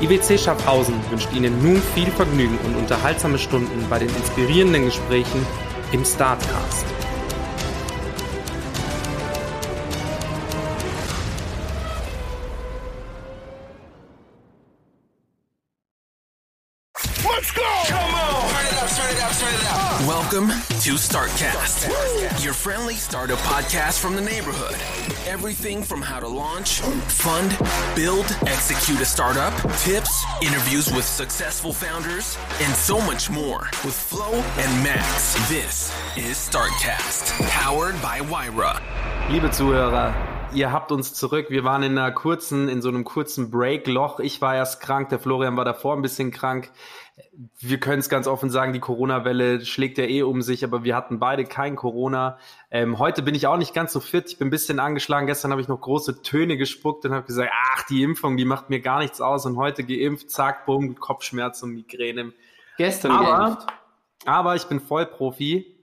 IWC Schaffhausen wünscht Ihnen nun viel Vergnügen und unterhaltsame Stunden bei den inspirierenden Gesprächen im Startcast. Let's go! Come on! Turn it up, turn it up, turn it up. Welcome to Startcast, friendly startup podcast from the neighborhood. Everything from how to launch, fund, build, execute a startup, tips, interviews with successful founders, and so much more with Flo and Max. This is Startcast, powered by Wyra. Liebe Zuhörer, ihr habt uns zurück. Wir waren in einer kurzen, in so einem kurzen Break-Loch. Ich war erst krank, der Florian war davor ein bisschen krank. Wir können es ganz offen sagen, die Corona-Welle schlägt ja eh um sich, aber wir hatten beide kein Corona. Ähm, heute bin ich auch nicht ganz so fit, ich bin ein bisschen angeschlagen. Gestern habe ich noch große Töne gespuckt und habe gesagt, ach, die Impfung, die macht mir gar nichts aus. Und heute geimpft, zack, bumm, Kopfschmerz und Migräne. Gestern aber, geimpft. aber ich bin Vollprofi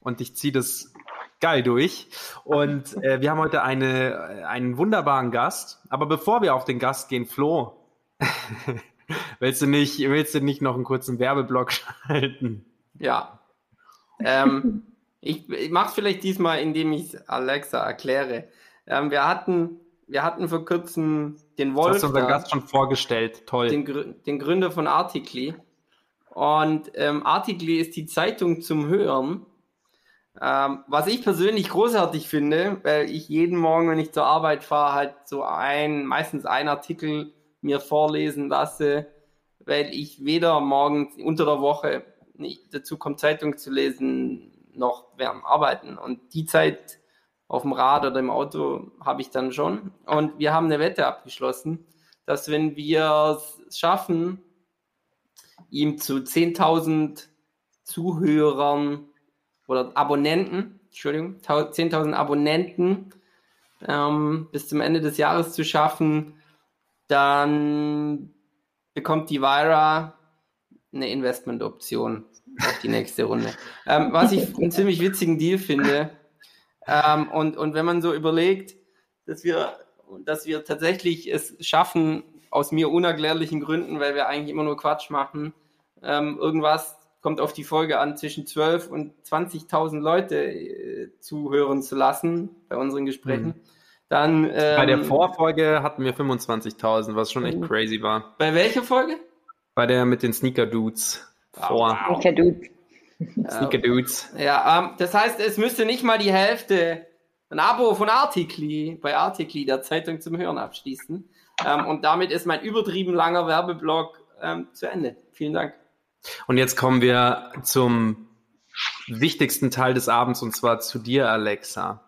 und ich ziehe das geil durch. Und äh, wir haben heute eine, einen wunderbaren Gast. Aber bevor wir auf den Gast gehen, Flo, willst du nicht, willst du nicht noch einen kurzen Werbeblock schalten? Ja. Ähm, ich ich mache es vielleicht diesmal, indem ich Alexa erkläre. Ähm, wir, hatten, wir hatten vor kurzem den Das Wolf, hast du unseren Gast schon vorgestellt. Toll. den, den Gründer von Articly. Und ähm, Articly ist die Zeitung zum Hören. Ähm, was ich persönlich großartig finde, weil ich jeden Morgen, wenn ich zur Arbeit fahre, halt so ein, meistens ein Artikel mir vorlesen lasse, weil ich weder morgens unter der Woche nicht dazu komme, Zeitung zu lesen, noch während Arbeiten. Und die Zeit auf dem Rad oder im Auto habe ich dann schon. Und wir haben eine Wette abgeschlossen, dass wenn wir es schaffen, ihm zu 10.000 Zuhörern oder Abonnenten, Entschuldigung, 10.000 Abonnenten ähm, bis zum Ende des Jahres zu schaffen, dann bekommt die Vira eine Investmentoption auf die nächste Runde. Ähm, was ich einen ziemlich witzigen Deal finde. Ähm, und, und wenn man so überlegt, dass wir, dass wir tatsächlich es schaffen, aus mir unerklärlichen Gründen, weil wir eigentlich immer nur Quatsch machen, ähm, irgendwas kommt auf die Folge an, zwischen 12 und 20.000 Leute äh, zuhören zu lassen bei unseren Gesprächen. Mhm. Dann, ähm, Bei der Vorfolge hatten wir 25.000, was schon echt Mhm. crazy war. bei welcher Folge? Bei der mit den Sneaker Dudes. Vor. Micha Dude. Sneaker Dudes. Ja, ähm, das heißt, es müsste nicht mal die Hälfte ein Abo von Artikli bei Artikli, der Zeitung zum Hören, abschließen. Ähm, und damit ist mein übertrieben langer Werbeblock ähm, zu Ende. Vielen Dank. Und jetzt kommen wir zum wichtigsten Teil des Abends und zwar zu dir, Alexa.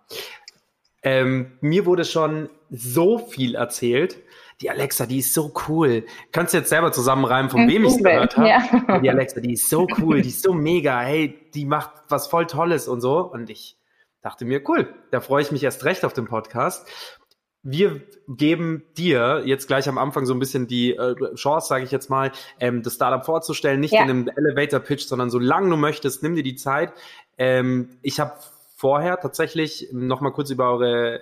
Ähm, mir wurde schon so viel erzählt. Die Alexa, die ist so cool. Kannst du jetzt selber zusammenreimen, von wem ich es gehört habe? Ja. Die Alexa, die ist so cool, die ist so mega. Hey, die macht was voll Tolles und so. Und ich dachte mir, cool, da freue ich mich erst recht auf den Podcast. Wir geben dir jetzt gleich am Anfang so ein bisschen die äh, Chance, sage ich jetzt mal, ähm, das Startup vorzustellen, nicht Ja. in einem Elevator-Pitch, sondern solange du möchtest, nimm dir die Zeit. Ähm, ich habe vorher tatsächlich noch mal kurz über eure,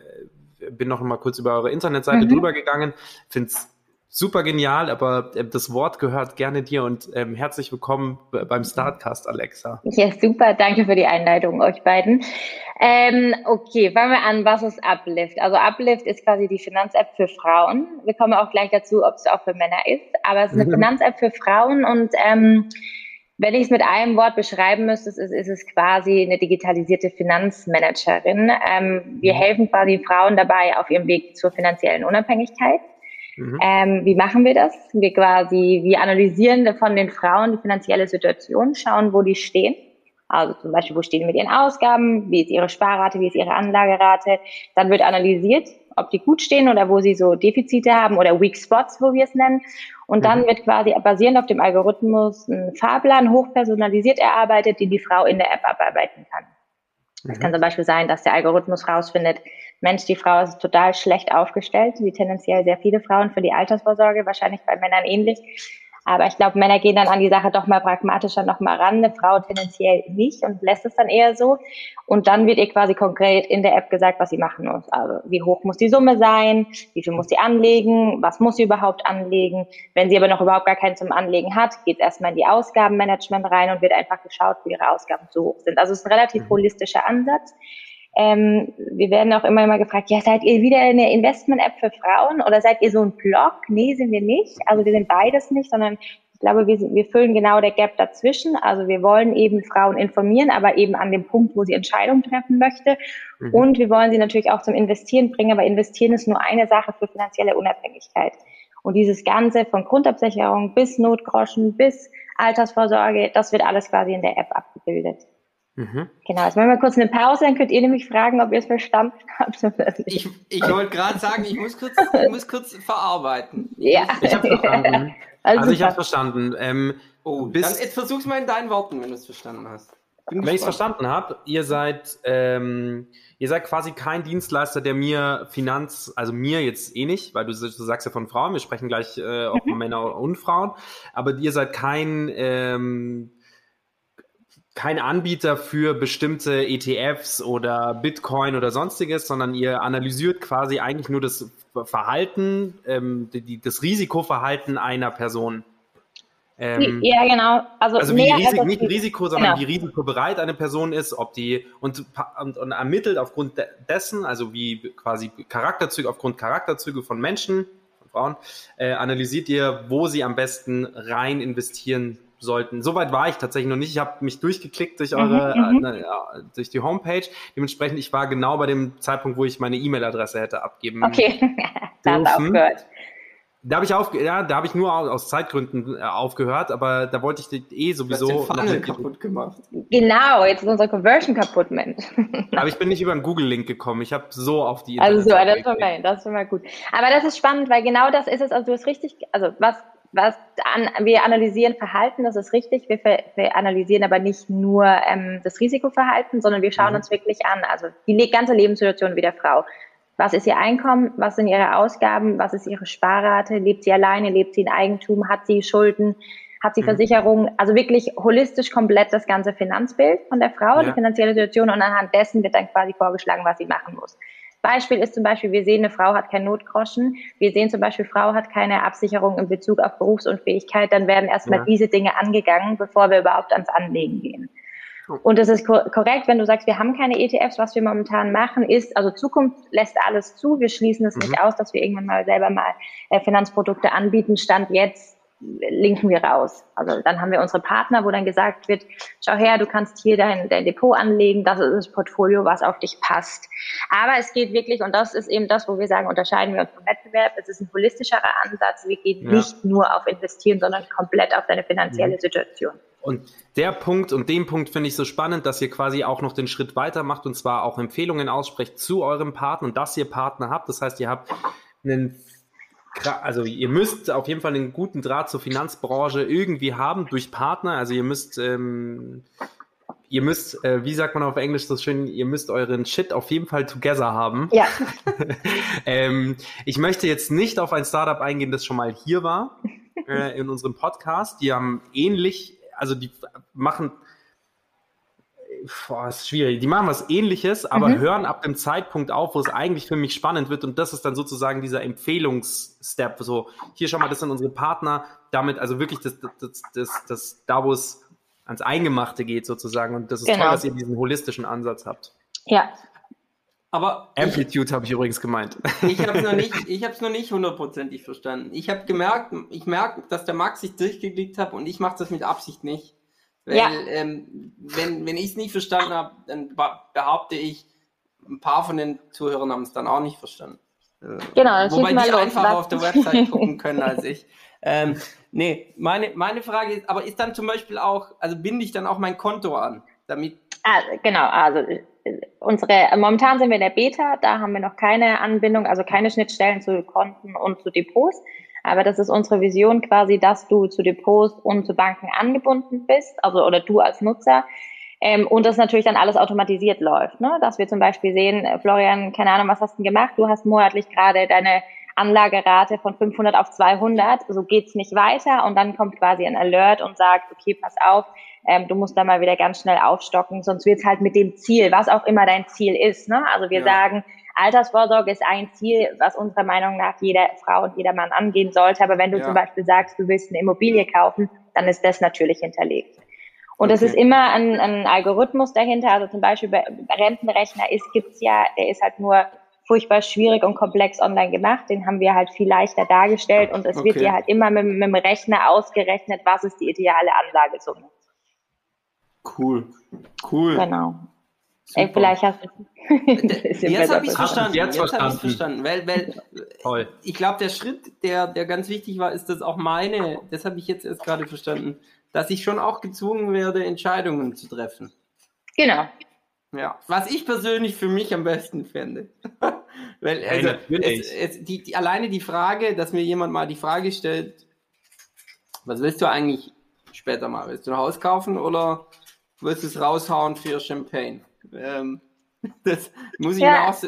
bin noch mal kurz über eure Internetseite Mhm. drüber gegangen, find's super genial, aber äh, das Wort gehört gerne dir und ähm, herzlich willkommen beim Startcast, Alexa. Ja, super, danke für die Einleitung, euch beiden. Ähm, okay, fangen wir an, was ist Uplift? Also Uplift ist quasi die Finanz-App für Frauen. Wir kommen auch gleich dazu, ob es auch für Männer ist, aber es ist eine mhm. Finanz-App für Frauen und ähm, wenn ich es mit einem Wort beschreiben müsste, ist, ist es quasi eine digitalisierte Finanzmanagerin. Ähm, wir mhm. helfen quasi Frauen dabei auf ihrem Weg zur finanziellen Unabhängigkeit. Mhm. Ähm, wie machen wir das? Wir quasi, wir analysieren von den Frauen die finanzielle Situation, schauen, wo die stehen. Also zum Beispiel, wo stehen die mit ihren Ausgaben, wie ist ihre Sparrate, wie ist ihre Anlagerate. Dann wird analysiert, ob die gut stehen oder wo sie so Defizite haben oder Weak Spots, wo wir es nennen. Und dann mhm. wird quasi basierend auf dem Algorithmus ein Fahrplan hochpersonalisiert erarbeitet, den die Frau in der App abarbeiten kann. Es mhm. kann zum Beispiel sein, dass der Algorithmus rausfindet, Mensch, die Frau ist total schlecht aufgestellt, wie tendenziell sehr viele Frauen für die Altersvorsorge, wahrscheinlich bei Männern ähnlich. Aber ich glaube, Männer gehen dann an die Sache doch mal pragmatischer noch mal ran, eine Frau tendenziell nicht und lässt es dann eher so. Und dann wird ihr quasi konkret in der App gesagt, was sie machen muss. Also wie hoch muss die Summe sein, wie viel muss sie anlegen, was muss sie überhaupt anlegen. Wenn sie aber noch überhaupt gar keinen zum Anlegen hat, geht es erstmal in die Ausgabenmanagement rein und wird einfach geschaut, wie ihre Ausgaben zu hoch sind. Also es ist ein relativ mhm. holistischer Ansatz. Ähm, wir werden auch immer immer gefragt, ja, seid ihr wieder eine Investment-App für Frauen oder seid ihr so ein Blog? Nee, sind wir nicht. Also wir sind beides nicht, sondern ich glaube, wir, wir füllen genau der Gap dazwischen. Also wir wollen eben Frauen informieren, aber eben an dem Punkt, wo sie Entscheidungen treffen möchte. Mhm. Und wir wollen sie natürlich auch zum Investieren bringen, aber investieren ist nur eine Sache für finanzielle Unabhängigkeit. Und dieses Ganze von Grundabsicherung bis Notgroschen bis Altersvorsorge, das wird alles quasi in der App abgebildet. Mhm. Genau, jetzt machen wir kurz eine Pause, dann könnt ihr nämlich fragen, ob ihr es verstanden habt. Ich, ich wollte gerade sagen, ich muss kurz, ich muss kurz verarbeiten. Ja. Ich habe verstanden. Also, also ich habe verstanden. Ähm, oh, bis, dann jetzt versuch's mal in deinen Worten, wenn du es verstanden hast. Bin wenn ich es verstanden habe, ihr seid ähm, ihr seid quasi kein Dienstleister, der mir Finanz, also mir jetzt eh nicht, weil du, du sagst ja von Frauen, wir sprechen gleich äh, auch mhm. Männer und Frauen, aber ihr seid kein ähm, kein Anbieter für bestimmte ETFs oder Bitcoin oder sonstiges, sondern ihr analysiert quasi eigentlich nur das Verhalten, ähm, die, das Risikoverhalten einer Person. Ähm, ja, genau. Also, also wie Risik, nicht Risiko, sondern genau. wie risikobereit eine Person ist, ob die und, und, und ermittelt aufgrund dessen, also wie quasi Charakterzüge, aufgrund Charakterzüge von Menschen, von Frauen, äh, analysiert ihr, wo sie am besten rein investieren sollten. Soweit war ich tatsächlich noch nicht. Ich habe mich durchgeklickt durch eure, mhm, mhm. äh, durch die Homepage. Dementsprechend, ich war genau bei dem Zeitpunkt, wo ich meine E-Mail-Adresse hätte abgeben. Okay, da hat aufgehört. Da habe ich auf, ja, da habe ich nur aus Zeitgründen äh, aufgehört, aber da wollte ich eh sowieso. Du den kaputt gemacht. Genau, jetzt ist unsere Conversion kaputt, Mensch. aber ich bin nicht über einen Google-Link gekommen. Ich habe so auf die. Also so, das ist, mal, das ist schon mal gut. Aber das ist spannend, weil genau das ist es. Also du hast richtig, also was was an, wir analysieren Verhalten, das ist richtig. Wir, wir analysieren aber nicht nur ähm, das Risikoverhalten, sondern wir schauen mhm. uns wirklich an, also die ganze Lebenssituation wie der Frau. Was ist ihr Einkommen? Was sind ihre Ausgaben? Was ist ihre Sparrate? Lebt sie alleine? Lebt sie in Eigentum? Hat sie Schulden? Hat sie mhm. Versicherungen? Also wirklich holistisch komplett das ganze Finanzbild von der Frau, ja. die finanzielle Situation und anhand dessen wird dann quasi vorgeschlagen, was sie machen muss. Beispiel ist zum Beispiel, wir sehen, eine Frau hat kein Notgroschen. Wir sehen zum Beispiel, Frau hat keine Absicherung in Bezug auf Berufsunfähigkeit. Dann werden erstmal ja. diese Dinge angegangen, bevor wir überhaupt ans Anlegen gehen. Und das ist korrekt, wenn du sagst, wir haben keine ETFs. Was wir momentan machen, ist, also Zukunft lässt alles zu. Wir schließen es mhm. nicht aus, dass wir irgendwann mal selber mal äh, Finanzprodukte anbieten. Stand jetzt linken wir raus. Also dann haben wir unsere Partner, wo dann gesagt wird, schau her, du kannst hier dein, dein Depot anlegen, das ist das Portfolio, was auf dich passt. Aber es geht wirklich, und das ist eben das, wo wir sagen, unterscheiden wir uns vom Wettbewerb, es ist ein holistischerer Ansatz, wir gehen ja. nicht nur auf Investieren, sondern komplett auf deine finanzielle mhm. Situation. Und der Punkt und den Punkt finde ich so spannend, dass ihr quasi auch noch den Schritt weiter macht und zwar auch Empfehlungen aussprecht zu eurem Partner und dass ihr Partner habt. Das heißt, ihr habt einen also ihr müsst auf jeden Fall einen guten Draht zur Finanzbranche irgendwie haben durch Partner. Also ihr müsst, ähm, ihr müsst, äh, wie sagt man auf Englisch so schön, ihr müsst euren Shit auf jeden Fall together haben. Ja. ähm, ich möchte jetzt nicht auf ein Startup eingehen, das schon mal hier war äh, in unserem Podcast. Die haben ähnlich, also die machen boah, ist schwierig. Die machen was ähnliches, aber mhm. hören ab dem Zeitpunkt auf, wo es eigentlich für mich spannend wird. Und das ist dann sozusagen dieser Empfehlungsstep. So, hier schau mal, das sind unsere Partner. Damit, also wirklich das, das, das, das, da, wo es ans Eingemachte geht sozusagen. Und das ist genau. toll, dass ihr diesen holistischen Ansatz habt. Ja. Aber Amplitude habe ich übrigens gemeint. Ich habe es noch nicht, ich habe es noch nicht hundertprozentig verstanden. Ich habe gemerkt, ich merke, dass der Max sich durchgeklickt hat und ich mache das mit Absicht nicht. Weil, ja. ähm, wenn, wenn ich es nicht verstanden habe, dann behaupte ich, ein paar von den Zuhörern haben es dann auch nicht verstanden. Äh, genau, Wobei die einfacher auf der Website gucken können als ich. Ähm, nee, meine, meine Frage ist, aber ist dann zum Beispiel auch, also binde ich dann auch mein Konto an, damit. Ah, genau, also unsere, momentan sind wir in der Beta, da haben wir noch keine Anbindung, also keine Schnittstellen zu Konten und zu Depots. Aber das ist unsere Vision quasi, dass du zu Depots und zu Banken angebunden bist, also oder du als Nutzer. Ähm, und das natürlich dann alles automatisiert läuft. Ne? Dass wir zum Beispiel sehen, äh, Florian, keine Ahnung, was hast du gemacht? Du hast monatlich gerade deine Anlagerate von 500 auf 200, so geht's nicht weiter und dann kommt quasi ein Alert und sagt, okay, pass auf, ähm, du musst da mal wieder ganz schnell aufstocken, sonst wird's halt mit dem Ziel, was auch immer dein Ziel ist. Ne? Also wir ja. sagen, Altersvorsorge ist ein Ziel, was unserer Meinung nach jede Frau und jeder Mann angehen sollte. Aber wenn du ja. zum Beispiel sagst, du willst eine Immobilie kaufen, dann ist das natürlich hinterlegt. Und es okay. ist immer ein, ein, Algorithmus dahinter. Also zum Beispiel bei, bei Rentenrechner ist, gibt's ja, der ist halt nur furchtbar schwierig und komplex online gemacht. Den haben wir halt viel leichter dargestellt und es okay. wird dir halt immer mit, mit dem Rechner ausgerechnet, was ist die ideale Anlagesumme. Cool, cool. Genau. Ey, vielleicht hast du. jetzt habe ich verstanden. Jetzt, jetzt habe ich verstanden. Weil, weil Toll. ich glaube, der Schritt, der, der ganz wichtig war, ist das auch meine, das habe ich jetzt erst gerade verstanden, dass ich schon auch gezwungen werde, Entscheidungen zu treffen. Genau. Ja, was ich persönlich für mich am besten fände. weil, also, hey, es, es, die, die, alleine die Frage, dass mir jemand mal die Frage stellt, was willst du eigentlich später mal? Willst du ein Haus kaufen oder willst du es raushauen für Champagne? Ähm, das muss ich ja. auch,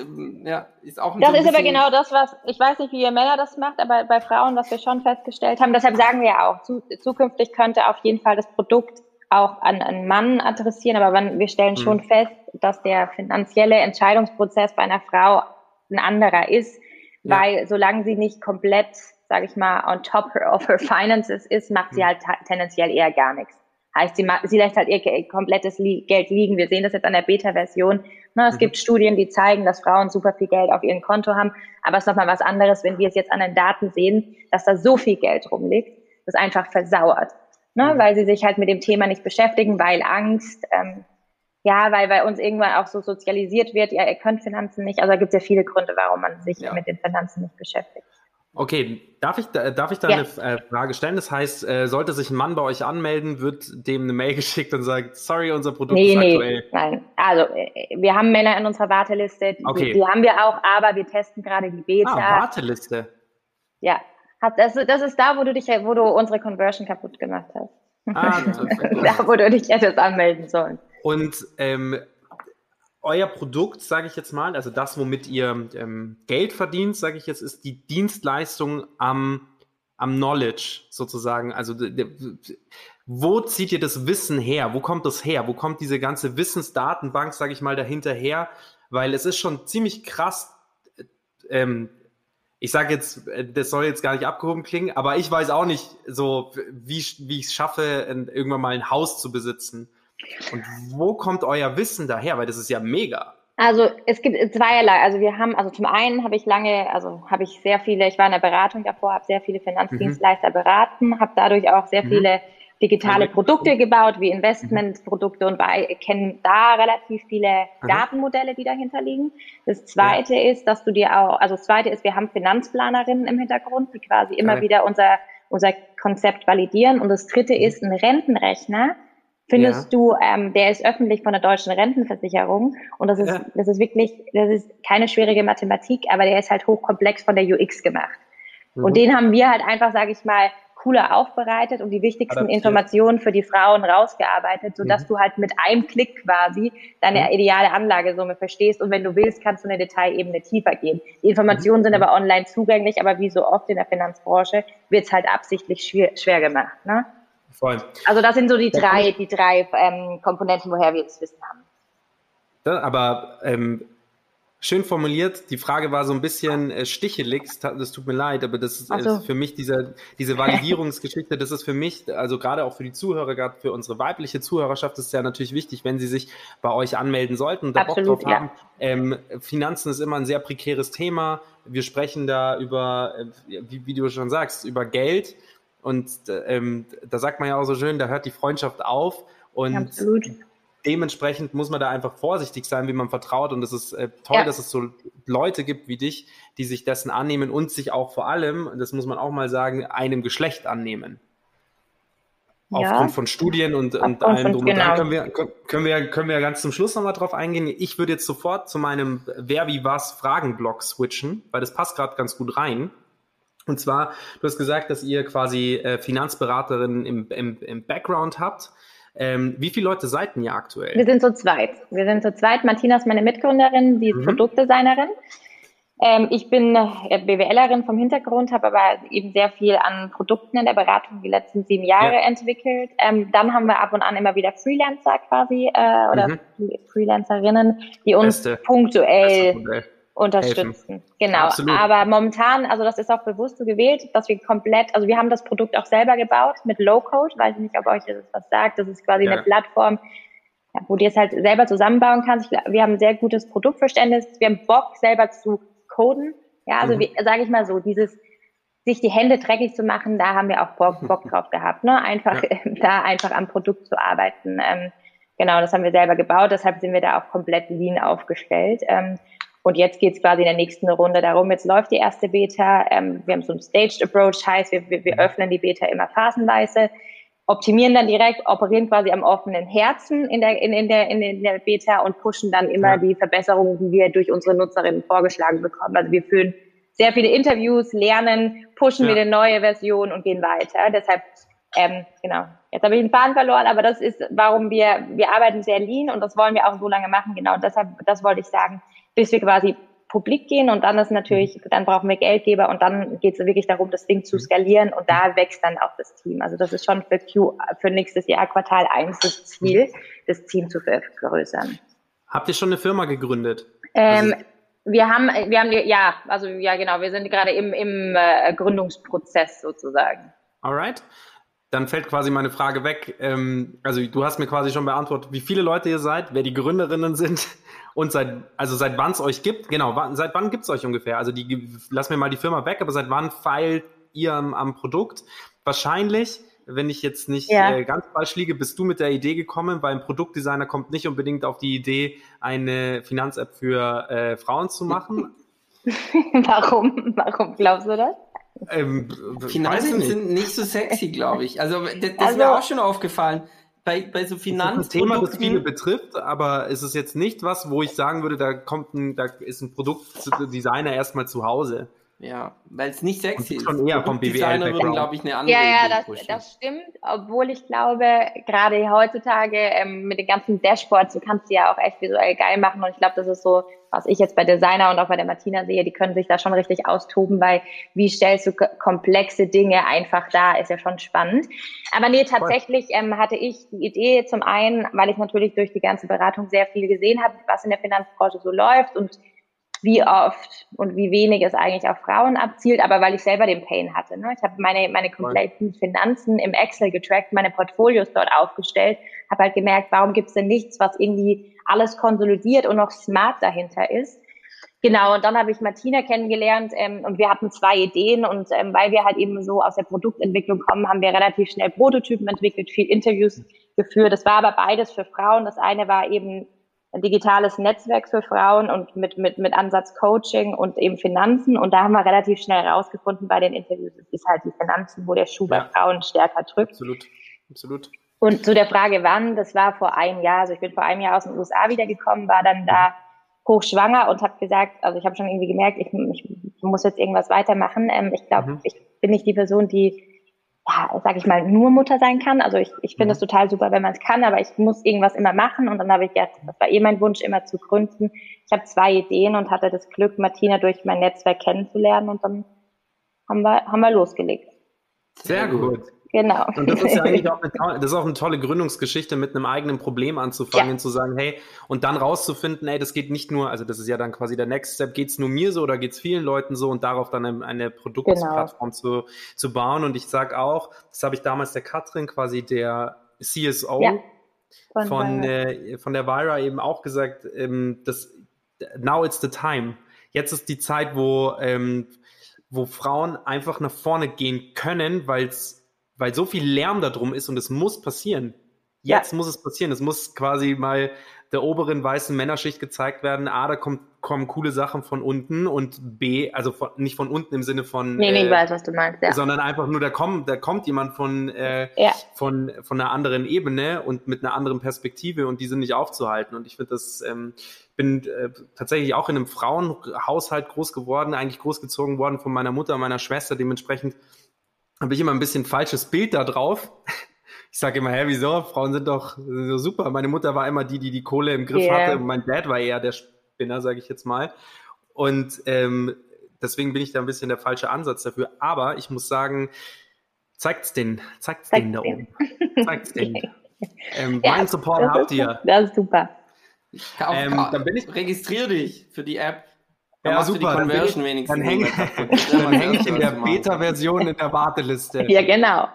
ja, ist auch Das so ist aber genau das, was, ich weiß nicht, wie ihr Männer das macht, aber bei Frauen, was wir schon festgestellt haben, deshalb sagen wir ja auch, zu, zukünftig könnte auf jeden Fall das Produkt auch an einen Mann adressieren, aber wenn, wir stellen schon mhm. fest, dass der finanzielle Entscheidungsprozess bei einer Frau ein anderer ist, ja. weil solange sie nicht komplett, sage ich mal, on top of her finances ist, macht sie mhm. halt tendenziell eher gar nichts. Heißt, sie, sie lässt halt ihr komplettes Geld liegen. Wir sehen das jetzt an der Beta-Version. Ne, es mhm. gibt Studien, die zeigen, dass Frauen super viel Geld auf ihrem Konto haben. Aber es ist nochmal was anderes, wenn wir es jetzt an den Daten sehen, dass da so viel Geld rumliegt, das einfach versauert. Ne, mhm. Weil sie sich halt mit dem Thema nicht beschäftigen, weil Angst, ähm, ja, weil bei uns irgendwann auch so sozialisiert wird, ja, ihr könnt Finanzen nicht. Also da gibt es ja viele Gründe, warum man sich ja. mit den Finanzen nicht beschäftigt. Okay, darf ich, darf ich da ja. eine äh, Frage stellen? Das heißt, äh, sollte sich ein Mann bei euch anmelden, wird dem eine Mail geschickt und sagt, sorry, unser Produkt nee, ist nee, aktuell. Nein, also äh, wir haben Männer in unserer Warteliste, die, okay. die haben wir auch, aber wir testen gerade die Beta. Ah, Warteliste. Ja, das, das ist da, wo du dich, wo du unsere Conversion kaputt gemacht hast. Ah, da, wo du dich hättest anmelden sollen. Und ähm, euer Produkt, sage ich jetzt mal, also das, womit ihr ähm, Geld verdient, sage ich jetzt, ist die Dienstleistung am, am Knowledge sozusagen. Also wo zieht ihr das Wissen her? Wo kommt das her? Wo kommt diese ganze Wissensdatenbank, sage ich mal, dahinter her? Weil es ist schon ziemlich krass. Ähm, ich sage jetzt, äh, das soll jetzt gar nicht abgehoben klingen, aber ich weiß auch nicht so, wie, wie ich es schaffe, irgendwann mal ein Haus zu besitzen und wo kommt euer Wissen daher? Weil das ist ja mega. Also es gibt zweierlei. Also wir haben, also zum einen habe ich lange, also habe ich sehr viele, ich war in der Beratung davor, habe sehr viele Finanzdienstleister mhm. beraten, habe dadurch auch sehr mhm. viele digitale Produkte gebaut, wie Investmentprodukte und kennen da relativ viele mhm. Datenmodelle, die dahinter liegen. Das zweite ja. ist, dass du dir auch, also das zweite ist, wir haben Finanzplanerinnen im Hintergrund, die quasi immer okay. wieder unser, unser Konzept validieren. Und das dritte mhm. ist ein Rentenrechner, findest ja. du, ähm, der ist öffentlich von der deutschen Rentenversicherung und das ist, ja. das ist wirklich, das ist keine schwierige Mathematik, aber der ist halt hochkomplex von der UX gemacht. Mhm. Und den haben wir halt einfach, sage ich mal, cooler aufbereitet und die wichtigsten Adaptiert. Informationen für die Frauen rausgearbeitet, sodass mhm. du halt mit einem Klick quasi deine mhm. ideale Anlagesumme verstehst und wenn du willst, kannst du in der Detailebene tiefer gehen. Die Informationen mhm. sind aber online zugänglich, aber wie so oft in der Finanzbranche wird es halt absichtlich schwer, schwer gemacht. Ne? Voll. Also das sind so die drei, die drei ähm, Komponenten, woher wir das Wissen haben. aber ähm, schön formuliert. Die Frage war so ein bisschen äh, stichelig. Das tut mir leid, aber das ist, so. ist für mich diese, diese Validierungsgeschichte. Das ist für mich, also gerade auch für die Zuhörer, gerade für unsere weibliche Zuhörerschaft, ist ja natürlich wichtig, wenn sie sich bei euch anmelden sollten und da Absolut, Bock drauf ja. haben. Ähm, Finanzen ist immer ein sehr prekäres Thema. Wir sprechen da über, äh, wie, wie du schon sagst, über Geld. Und ähm, da sagt man ja auch so schön, da hört die Freundschaft auf. Und Absolut dementsprechend muss man da einfach vorsichtig sein, wie man vertraut. Und es ist äh, toll, ja. dass es so Leute gibt wie dich, die sich dessen annehmen und sich auch vor allem, das muss man auch mal sagen, einem Geschlecht annehmen. Ja. Aufgrund von Studien und, und allem drum genau. und dran können wir, können, wir, können wir ganz zum Schluss nochmal drauf eingehen. Ich würde jetzt sofort zu meinem Wer wie was Fragenblock switchen, weil das passt gerade ganz gut rein. Und zwar, du hast gesagt, dass ihr quasi äh, Finanzberaterinnen im, im, im Background habt. Ähm, wie viele Leute seid ihr aktuell? Wir sind zu zweit. Wir sind zu zweit. Martina ist meine Mitgründerin, die ist mhm. Produktdesignerin. Ähm, ich bin äh, BWLerin vom Hintergrund, habe aber eben sehr viel an Produkten in der Beratung die letzten sieben Jahre ja. entwickelt. Ähm, dann haben wir ab und an immer wieder Freelancer quasi äh, oder mhm. Freelancerinnen, die uns Beste. punktuell Beste unterstützen. Helfen. Genau. Absolut. Aber momentan, also das ist auch bewusst so gewählt, dass wir komplett, also wir haben das Produkt auch selber gebaut mit Low Code, weiß ich nicht, ob euch das was sagt. Das ist quasi ja. eine Plattform, wo du es halt selber zusammenbauen kannst. Wir haben ein sehr gutes Produktverständnis. Wir haben Bock, selber zu coden. Ja, also mhm. sage ich mal so, dieses sich die Hände dreckig zu machen, da haben wir auch Bock, Bock drauf gehabt, ne? Einfach ja. da einfach am Produkt zu arbeiten. Ähm, genau, das haben wir selber gebaut, deshalb sind wir da auch komplett lean aufgestellt. Ähm, und jetzt geht es quasi in der nächsten Runde darum, jetzt läuft die erste Beta, ähm, wir haben so einen Staged Approach, heißt, wir, wir, wir öffnen die Beta immer phasenweise, optimieren dann direkt, operieren quasi am offenen Herzen in der, in, in der, in der Beta und pushen dann immer ja. die Verbesserungen, die wir durch unsere Nutzerinnen vorgeschlagen bekommen. Also wir führen sehr viele Interviews, lernen, pushen ja. wieder neue Versionen und gehen weiter. Deshalb, ähm, genau. Jetzt habe ich den Faden verloren, aber das ist, warum wir, wir arbeiten sehr lean und das wollen wir auch so lange machen. Genau, deshalb, das wollte ich sagen bis wir quasi publik gehen und dann ist natürlich, mhm. dann brauchen wir Geldgeber und dann geht es wirklich darum, das Ding zu mhm. skalieren und da wächst dann auch das Team. Also das ist schon für Q, für nächstes Jahr Quartal 1 das Ziel, mhm. das Team zu vergrößern. Habt ihr schon eine Firma gegründet? Ähm, also wir haben, wir haben, ja, also ja genau, wir sind gerade im, im äh, Gründungsprozess sozusagen. Alright. Dann fällt quasi meine Frage weg. Ähm, also du hast mir quasi schon beantwortet, wie viele Leute ihr seid, wer die Gründerinnen sind und seit, also seit wann es euch gibt, genau, seit wann gibt es euch ungefähr? Also die, lass mir mal die Firma weg, aber seit wann feilt ihr am, am Produkt? Wahrscheinlich, wenn ich jetzt nicht ja. äh, ganz falsch liege, bist du mit der Idee gekommen, weil ein Produktdesigner kommt nicht unbedingt auf die Idee, eine Finanz-App für äh, Frauen zu machen. Warum? Warum glaubst du das? Ähm, Finanzen nicht. sind nicht so sexy, glaube ich. Also das, das also, ist mir auch schon aufgefallen bei, bei so Finanzprodukten. Das ist ein Thema, das viele betrifft, aber es ist jetzt nicht was, wo ich sagen würde, da kommt ein, da ist ein Produktdesigner erstmal zu Hause. Ja, weil es nicht sexy ist. Schon eher vom BWL würden, glaube ich, eine andere Ja, ja, das, das, stimmt. Obwohl ich glaube, gerade heutzutage ähm, mit den ganzen Dashboards, du kannst sie ja auch echt visuell geil machen. Und ich glaube, das ist so, was ich jetzt bei Designer und auch bei der Martina sehe, die können sich da schon richtig austoben, weil wie stellst du komplexe Dinge einfach da, ist ja schon spannend. Aber nee, tatsächlich ähm, hatte ich die Idee zum einen, weil ich natürlich durch die ganze Beratung sehr viel gesehen habe, was in der Finanzbranche so läuft und wie oft und wie wenig es eigentlich auf Frauen abzielt, aber weil ich selber den Pain hatte. Ne? Ich habe meine, meine kompletten Finanzen im Excel getrackt, meine Portfolios dort aufgestellt, habe halt gemerkt, warum gibt es denn nichts, was irgendwie alles konsolidiert und noch smart dahinter ist. Genau, und dann habe ich Martina kennengelernt ähm, und wir hatten zwei Ideen und ähm, weil wir halt eben so aus der Produktentwicklung kommen, haben wir relativ schnell Prototypen entwickelt, viel Interviews geführt. Das war aber beides für Frauen. Das eine war eben ein digitales Netzwerk für Frauen und mit, mit, mit Ansatz Coaching und eben Finanzen. Und da haben wir relativ schnell rausgefunden bei den Interviews, es ist halt die Finanzen, wo der Schuh ja. bei Frauen stärker drückt. Absolut, absolut. Und zu der Frage, wann, das war vor einem Jahr, also ich bin vor einem Jahr aus den USA wiedergekommen, war dann da hochschwanger und habe gesagt, also ich habe schon irgendwie gemerkt, ich, ich muss jetzt irgendwas weitermachen. Ähm, ich glaube, mhm. ich bin nicht die Person, die ja, sag ich mal, nur Mutter sein kann. Also ich, ich finde es mhm. total super, wenn man es kann, aber ich muss irgendwas immer machen. Und dann habe ich jetzt, das war eh mein Wunsch, immer zu gründen. Ich habe zwei Ideen und hatte das Glück, Martina durch mein Netzwerk kennenzulernen und dann haben wir, haben wir losgelegt. Sehr gut. Genau. Und das ist ja eigentlich auch eine, das ist auch eine tolle Gründungsgeschichte, mit einem eigenen Problem anzufangen, ja. zu sagen, hey, und dann rauszufinden, hey, das geht nicht nur, also das ist ja dann quasi der Next Step, geht es nur mir so oder geht es vielen Leuten so und darauf dann eine, eine Produktplattform genau. zu, zu bauen. Und ich sage auch, das habe ich damals der Katrin, quasi der CSO ja. von, von, äh, von der Vira eben auch gesagt, ähm, das, now it's the time. Jetzt ist die Zeit, wo, ähm, wo Frauen einfach nach vorne gehen können, weil's weil so viel Lärm da drum ist und es muss passieren. Jetzt ja. muss es passieren. Es muss quasi mal der oberen weißen Männerschicht gezeigt werden. A, da kommt, kommen coole Sachen von unten und B, also von, nicht von unten im Sinne von. Nee, nee, äh, ich weiß, was du meinst, ja. Sondern einfach nur, da kommt, da kommt jemand von, äh, ja. von, von einer anderen Ebene und mit einer anderen Perspektive und die sind nicht aufzuhalten. Und ich finde das, ähm, bin äh, tatsächlich auch in einem Frauenhaushalt groß geworden, eigentlich großgezogen worden von meiner Mutter, meiner Schwester. Dementsprechend habe ich immer ein bisschen falsches Bild da drauf. Ich sage immer, hä, wieso? Frauen sind doch so super. Meine Mutter war immer die, die die Kohle im Griff yeah. hatte. Und mein Dad war eher der Spinner, sage ich jetzt mal. Und ähm, deswegen bin ich da ein bisschen der falsche Ansatz dafür. Aber ich muss sagen, zeigt's den, zeigt's, zeigt's den da oben. Zeigt's den. Ähm, ja, mein Support habt ihr. Das ist super. Ähm, dann bin ich, registriere dich für die App. Dann ja, super. Dann, ich, dann hänge häng ich in der Beta-Version in der Warteliste. Ja, genau.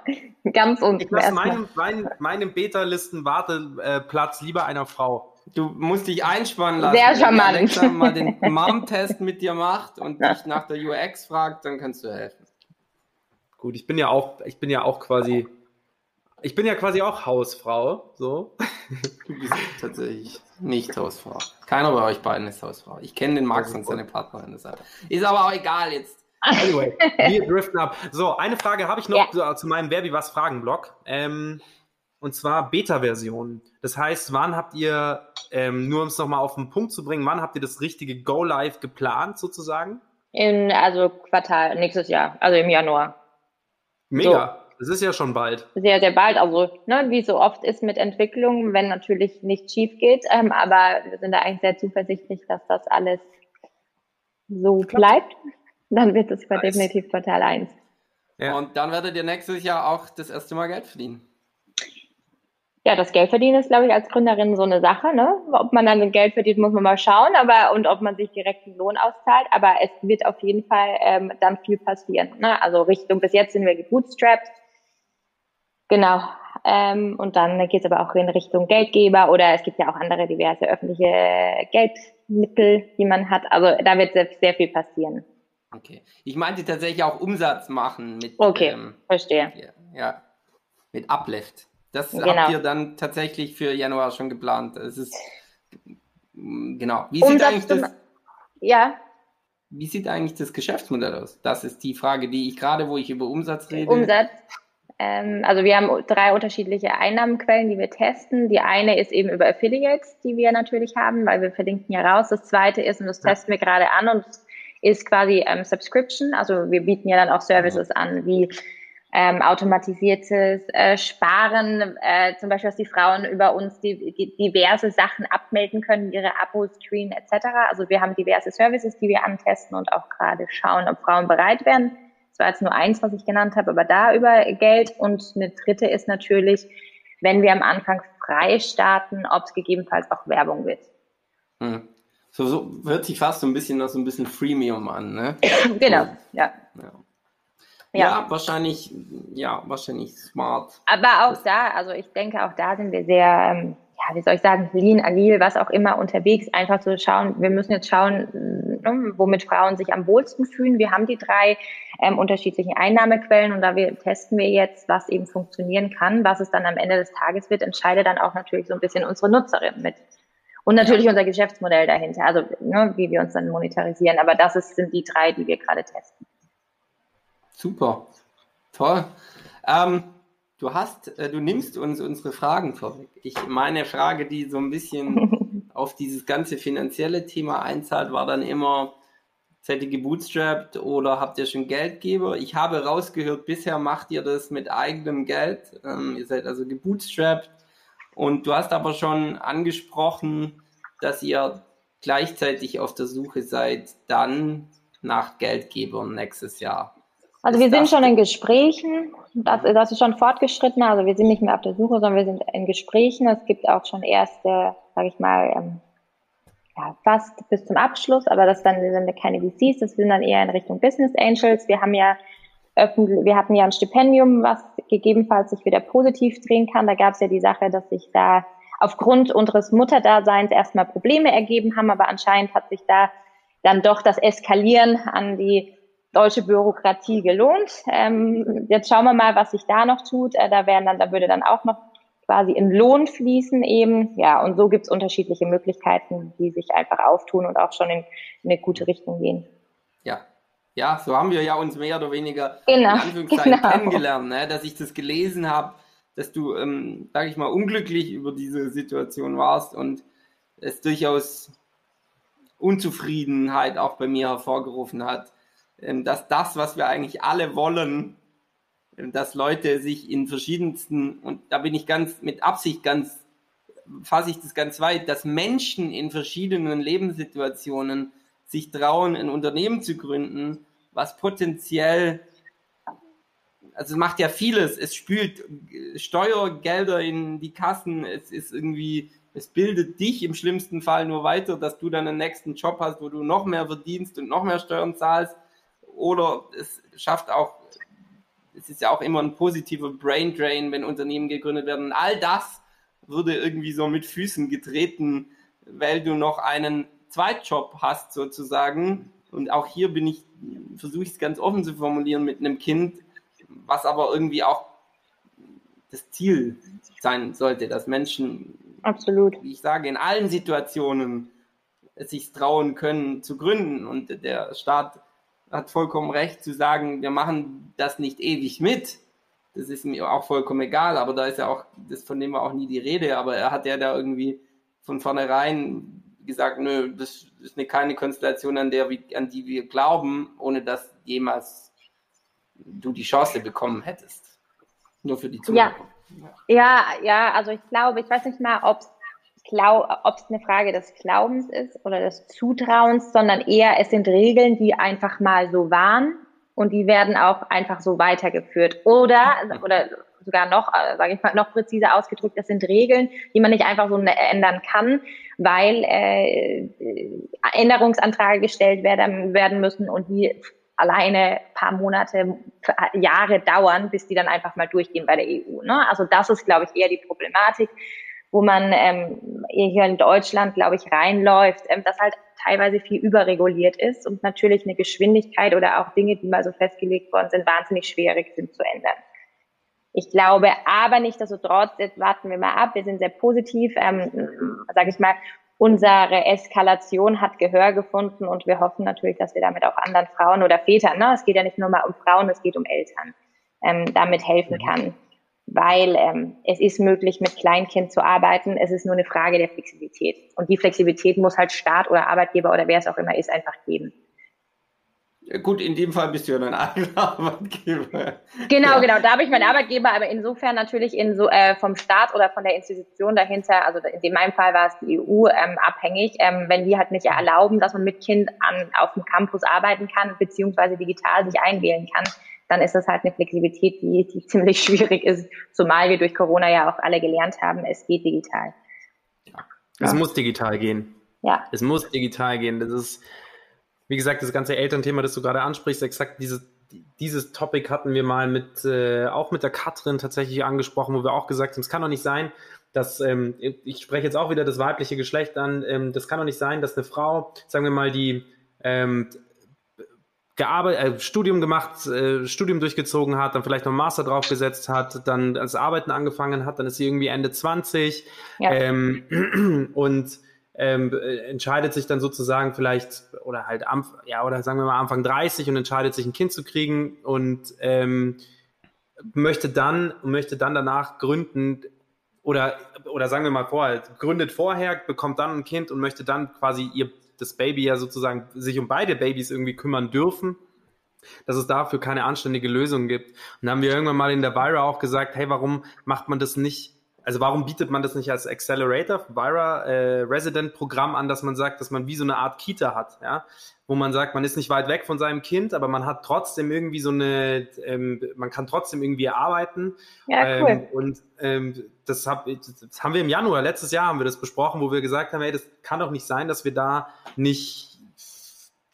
Ganz unten. Ich lasse meinen, meinen, meinen Beta-Listen-Warteplatz lieber einer Frau. Du musst dich einspannen lassen. Sehr charmant. Wenn Alexa mal den Mom-Test mit dir macht und dich nach der UX fragt, dann kannst du helfen. Gut, ich bin ja auch, ich bin ja auch quasi ich bin ja quasi auch Hausfrau, so. Tatsächlich nicht Hausfrau. Keiner bei euch beiden ist Hausfrau. Ich kenne den Max und seine Partnerin deshalb. Ist aber auch egal jetzt. Anyway, wir driften ab. So, eine Frage habe ich noch ja. zu, meinem Wer wie was Fragen-Blog. Ähm, und zwar Beta-Version. Das heißt, wann habt ihr, ähm, nur um es nochmal auf den Punkt zu bringen, wann habt ihr das richtige Go-Live geplant sozusagen? In, also Quartal, nächstes Jahr, also im Januar. Mega. So. Es ist ja schon bald. Sehr, sehr bald. Also, ne, wie so oft ist mit Entwicklung, wenn natürlich nichts schief geht. Ähm, aber wir sind da eigentlich sehr zuversichtlich, dass das alles so Klappt. bleibt. Dann wird es nice. definitiv Quartal 1. Ja. Und dann werdet ihr nächstes Jahr auch das erste Mal Geld verdienen. Ja, das Geld verdienen ist, glaube ich, als Gründerin so eine Sache. Ne? Ob man dann Geld verdient, muss man mal schauen. Aber und ob man sich direkt einen Lohn auszahlt. Aber es wird auf jeden Fall ähm, dann viel passieren. Ne? Also Richtung bis jetzt sind wir gebootstrapped. Genau. Ähm, und dann geht es aber auch in Richtung Geldgeber oder es gibt ja auch andere diverse öffentliche Geldmittel, die man hat. Also da wird sehr, sehr viel passieren. Okay. Ich meinte tatsächlich auch Umsatz machen mit. Okay, ähm, verstehe. Ja, mit Uplift. Das genau. habt ihr dann tatsächlich für Januar schon geplant. Es ist genau. Wie sieht Umsatz eigentlich das? Ja. Wie sieht eigentlich das Geschäftsmodell aus? Das ist die Frage, die ich gerade, wo ich über Umsatz rede. Umsatz. Ähm, also wir haben drei unterschiedliche Einnahmenquellen, die wir testen. Die eine ist eben über Affiliates, die wir natürlich haben, weil wir verlinken ja raus. Das zweite ist, und das testen wir gerade an, und ist quasi ähm, Subscription. Also wir bieten ja dann auch Services an, wie ähm, automatisiertes äh, Sparen, äh, zum Beispiel, dass die Frauen über uns die, die diverse Sachen abmelden können, ihre Abos screen etc. Also wir haben diverse Services, die wir antesten und auch gerade schauen, ob Frauen bereit wären, das war jetzt nur eins, was ich genannt habe, aber da über Geld. Und eine dritte ist natürlich, wenn wir am Anfang frei starten, ob es gegebenenfalls auch Werbung wird. Hm. So, so hört sich fast so ein bisschen nach so ein bisschen Freemium an, ne? genau, ja. ja. Ja. ja. wahrscheinlich, ja, wahrscheinlich smart. Aber auch da, also ich denke, auch da sind wir sehr, ähm, ja, wie soll ich sagen, lean, agil, was auch immer unterwegs, einfach zu schauen, wir müssen jetzt schauen, ne, womit Frauen sich am wohlsten fühlen. Wir haben die drei ähm, unterschiedlichen Einnahmequellen und da wir, testen wir jetzt, was eben funktionieren kann. Was es dann am Ende des Tages wird, entscheidet dann auch natürlich so ein bisschen unsere Nutzerin mit. Und natürlich ja. unser Geschäftsmodell dahinter, also ne, wie wir uns dann monetarisieren. Aber das ist, sind die drei, die wir gerade testen. Super, toll. Ähm, Du hast, äh, du nimmst uns unsere Fragen vorweg. Ich meine Frage, die so ein bisschen auf dieses ganze finanzielle Thema einzahlt, war dann immer, seid ihr gebootstrapped oder habt ihr schon Geldgeber? Ich habe rausgehört, bisher macht ihr das mit eigenem Geld. Ähm, ihr seid also gebootstrapped. Und du hast aber schon angesprochen, dass ihr gleichzeitig auf der Suche seid dann nach Geldgebern nächstes Jahr. Also wir sind schon in Gesprächen, das, das ist schon fortgeschritten, also wir sind nicht mehr auf der Suche, sondern wir sind in Gesprächen. Es gibt auch schon erste, sage ich mal, ähm, ja, fast bis zum Abschluss, aber das dann sind keine VCs, das sind dann eher in Richtung Business Angels. Wir haben ja wir hatten ja ein Stipendium, was gegebenenfalls sich wieder positiv drehen kann. Da gab es ja die Sache, dass sich da aufgrund unseres Mutterdaseins erstmal Probleme ergeben haben, aber anscheinend hat sich da dann doch das Eskalieren an die deutsche Bürokratie gelohnt. Ähm, jetzt schauen wir mal, was sich da noch tut. Äh, da werden dann, da würde dann auch noch quasi in Lohn fließen eben. Ja, und so gibt es unterschiedliche Möglichkeiten, die sich einfach auftun und auch schon in, in eine gute Richtung gehen. Ja, ja, so haben wir ja uns mehr oder weniger genau, in Anführungszeichen genau. kennengelernt, ne? dass ich das gelesen habe, dass du, ähm, sage ich mal, unglücklich über diese Situation warst und es durchaus Unzufriedenheit auch bei mir hervorgerufen hat, dass das, was wir eigentlich alle wollen, ähm, dass Leute sich in verschiedensten, und da bin ich ganz mit Absicht ganz, fasse ich das ganz weit, dass Menschen in verschiedenen Lebenssituationen sich trauen, ein Unternehmen zu gründen, was potenziell also es macht ja vieles. Es spült Steuergelder in die Kassen. Es ist irgendwie, es bildet dich im schlimmsten Fall nur weiter, dass du dann einen nächsten Job hast, wo du noch mehr verdienst und noch mehr Steuern zahlst. Oder es schafft auch, es ist ja auch immer ein positiver Brain Drain, wenn Unternehmen gegründet werden. All das würde irgendwie so mit Füßen getreten, weil du noch einen Zweitjob hast sozusagen. Und auch hier bin ich, versuche ich es ganz offen zu formulieren mit einem Kind, was aber irgendwie auch das Ziel sein sollte, dass Menschen, Absolut. wie ich sage, in allen Situationen sich trauen können zu gründen. Und der Staat hat vollkommen recht zu sagen, wir machen das nicht ewig mit. Das ist mir auch vollkommen egal, aber da ist ja auch, das von dem war auch nie die Rede, aber er hat ja da irgendwie von vornherein gesagt, nö, das ist eine, keine Konstellation, an, der, an die wir glauben, ohne dass jemals du die Chance bekommen hättest. Nur für die Zuhörer. Ja. ja, ja, also ich glaube, ich weiß nicht mal, ob es eine Frage des Glaubens ist oder des Zutrauens, sondern eher es sind Regeln, die einfach mal so waren und die werden auch einfach so weitergeführt. Oder, oder sogar noch, äh, sage ich mal, noch präziser ausgedrückt, das sind Regeln, die man nicht einfach so ändern kann, weil äh, Änderungsanträge gestellt werden, werden müssen und die alleine paar Monate, Jahre dauern, bis die dann einfach mal durchgehen bei der EU. Ne? Also das ist, glaube ich, eher die Problematik, wo man ähm, hier in Deutschland, glaube ich, reinläuft, ähm, dass halt teilweise viel überreguliert ist und natürlich eine Geschwindigkeit oder auch Dinge, die mal so festgelegt worden sind, wahnsinnig schwierig sind zu ändern. Ich glaube aber nicht, dass so trotz, jetzt warten wir mal ab, wir sind sehr positiv, ähm, sage ich mal, unsere Eskalation hat Gehör gefunden und wir hoffen natürlich, dass wir damit auch anderen Frauen oder Vätern, ne, es geht ja nicht nur mal um Frauen, es geht um Eltern, ähm, damit helfen kann. Weil ähm, es ist möglich, mit Kleinkind zu arbeiten. Es ist nur eine Frage der Flexibilität. Und die Flexibilität muss halt Staat oder Arbeitgeber oder wer es auch immer ist, einfach geben. Gut, in dem Fall bist du ja dein eigener Arbeitgeber. Genau, ja. genau. Da habe ich meinen Arbeitgeber, aber insofern natürlich in so, äh, vom Staat oder von der Institution dahinter, also in meinem Fall war es die EU, ähm, abhängig. Ähm, wenn die halt nicht erlauben, dass man mit Kind an, auf dem Campus arbeiten kann, beziehungsweise digital sich einwählen kann, dann ist das halt eine Flexibilität, die, die ziemlich schwierig ist, zumal wir durch Corona ja auch alle gelernt haben, es geht digital. Ja. Es ja. muss digital gehen. Ja. Es muss digital gehen. Das ist wie gesagt, das ganze Elternthema, das du gerade ansprichst, exakt dieses, dieses Topic hatten wir mal mit, äh, auch mit der Katrin tatsächlich angesprochen, wo wir auch gesagt haben, es kann doch nicht sein, dass, ähm, ich spreche jetzt auch wieder das weibliche Geschlecht an, ähm, das kann doch nicht sein, dass eine Frau, sagen wir mal, die ähm, gearbeitet, äh, Studium gemacht, äh, Studium durchgezogen hat, dann vielleicht noch Master draufgesetzt hat, dann als Arbeiten angefangen hat, dann ist sie irgendwie Ende 20 ja. ähm, und ähm, äh, entscheidet sich dann sozusagen vielleicht oder halt am, ja oder sagen wir mal Anfang 30 und entscheidet sich ein Kind zu kriegen und ähm, möchte dann möchte dann danach gründen oder oder sagen wir mal vorher gründet vorher bekommt dann ein Kind und möchte dann quasi ihr das Baby ja sozusagen sich um beide Babys irgendwie kümmern dürfen dass es dafür keine anständige Lösung gibt. Und dann haben wir irgendwann mal in der Vira auch gesagt, hey, warum macht man das nicht also warum bietet man das nicht als Accelerator, Vira äh, Resident Programm an, dass man sagt, dass man wie so eine Art Kita hat, ja, wo man sagt, man ist nicht weit weg von seinem Kind, aber man hat trotzdem irgendwie so eine, ähm, man kann trotzdem irgendwie arbeiten. Ja, cool. Ähm, und ähm, das, hab, das haben wir im Januar, letztes Jahr haben wir das besprochen, wo wir gesagt haben, hey, das kann doch nicht sein, dass wir da nicht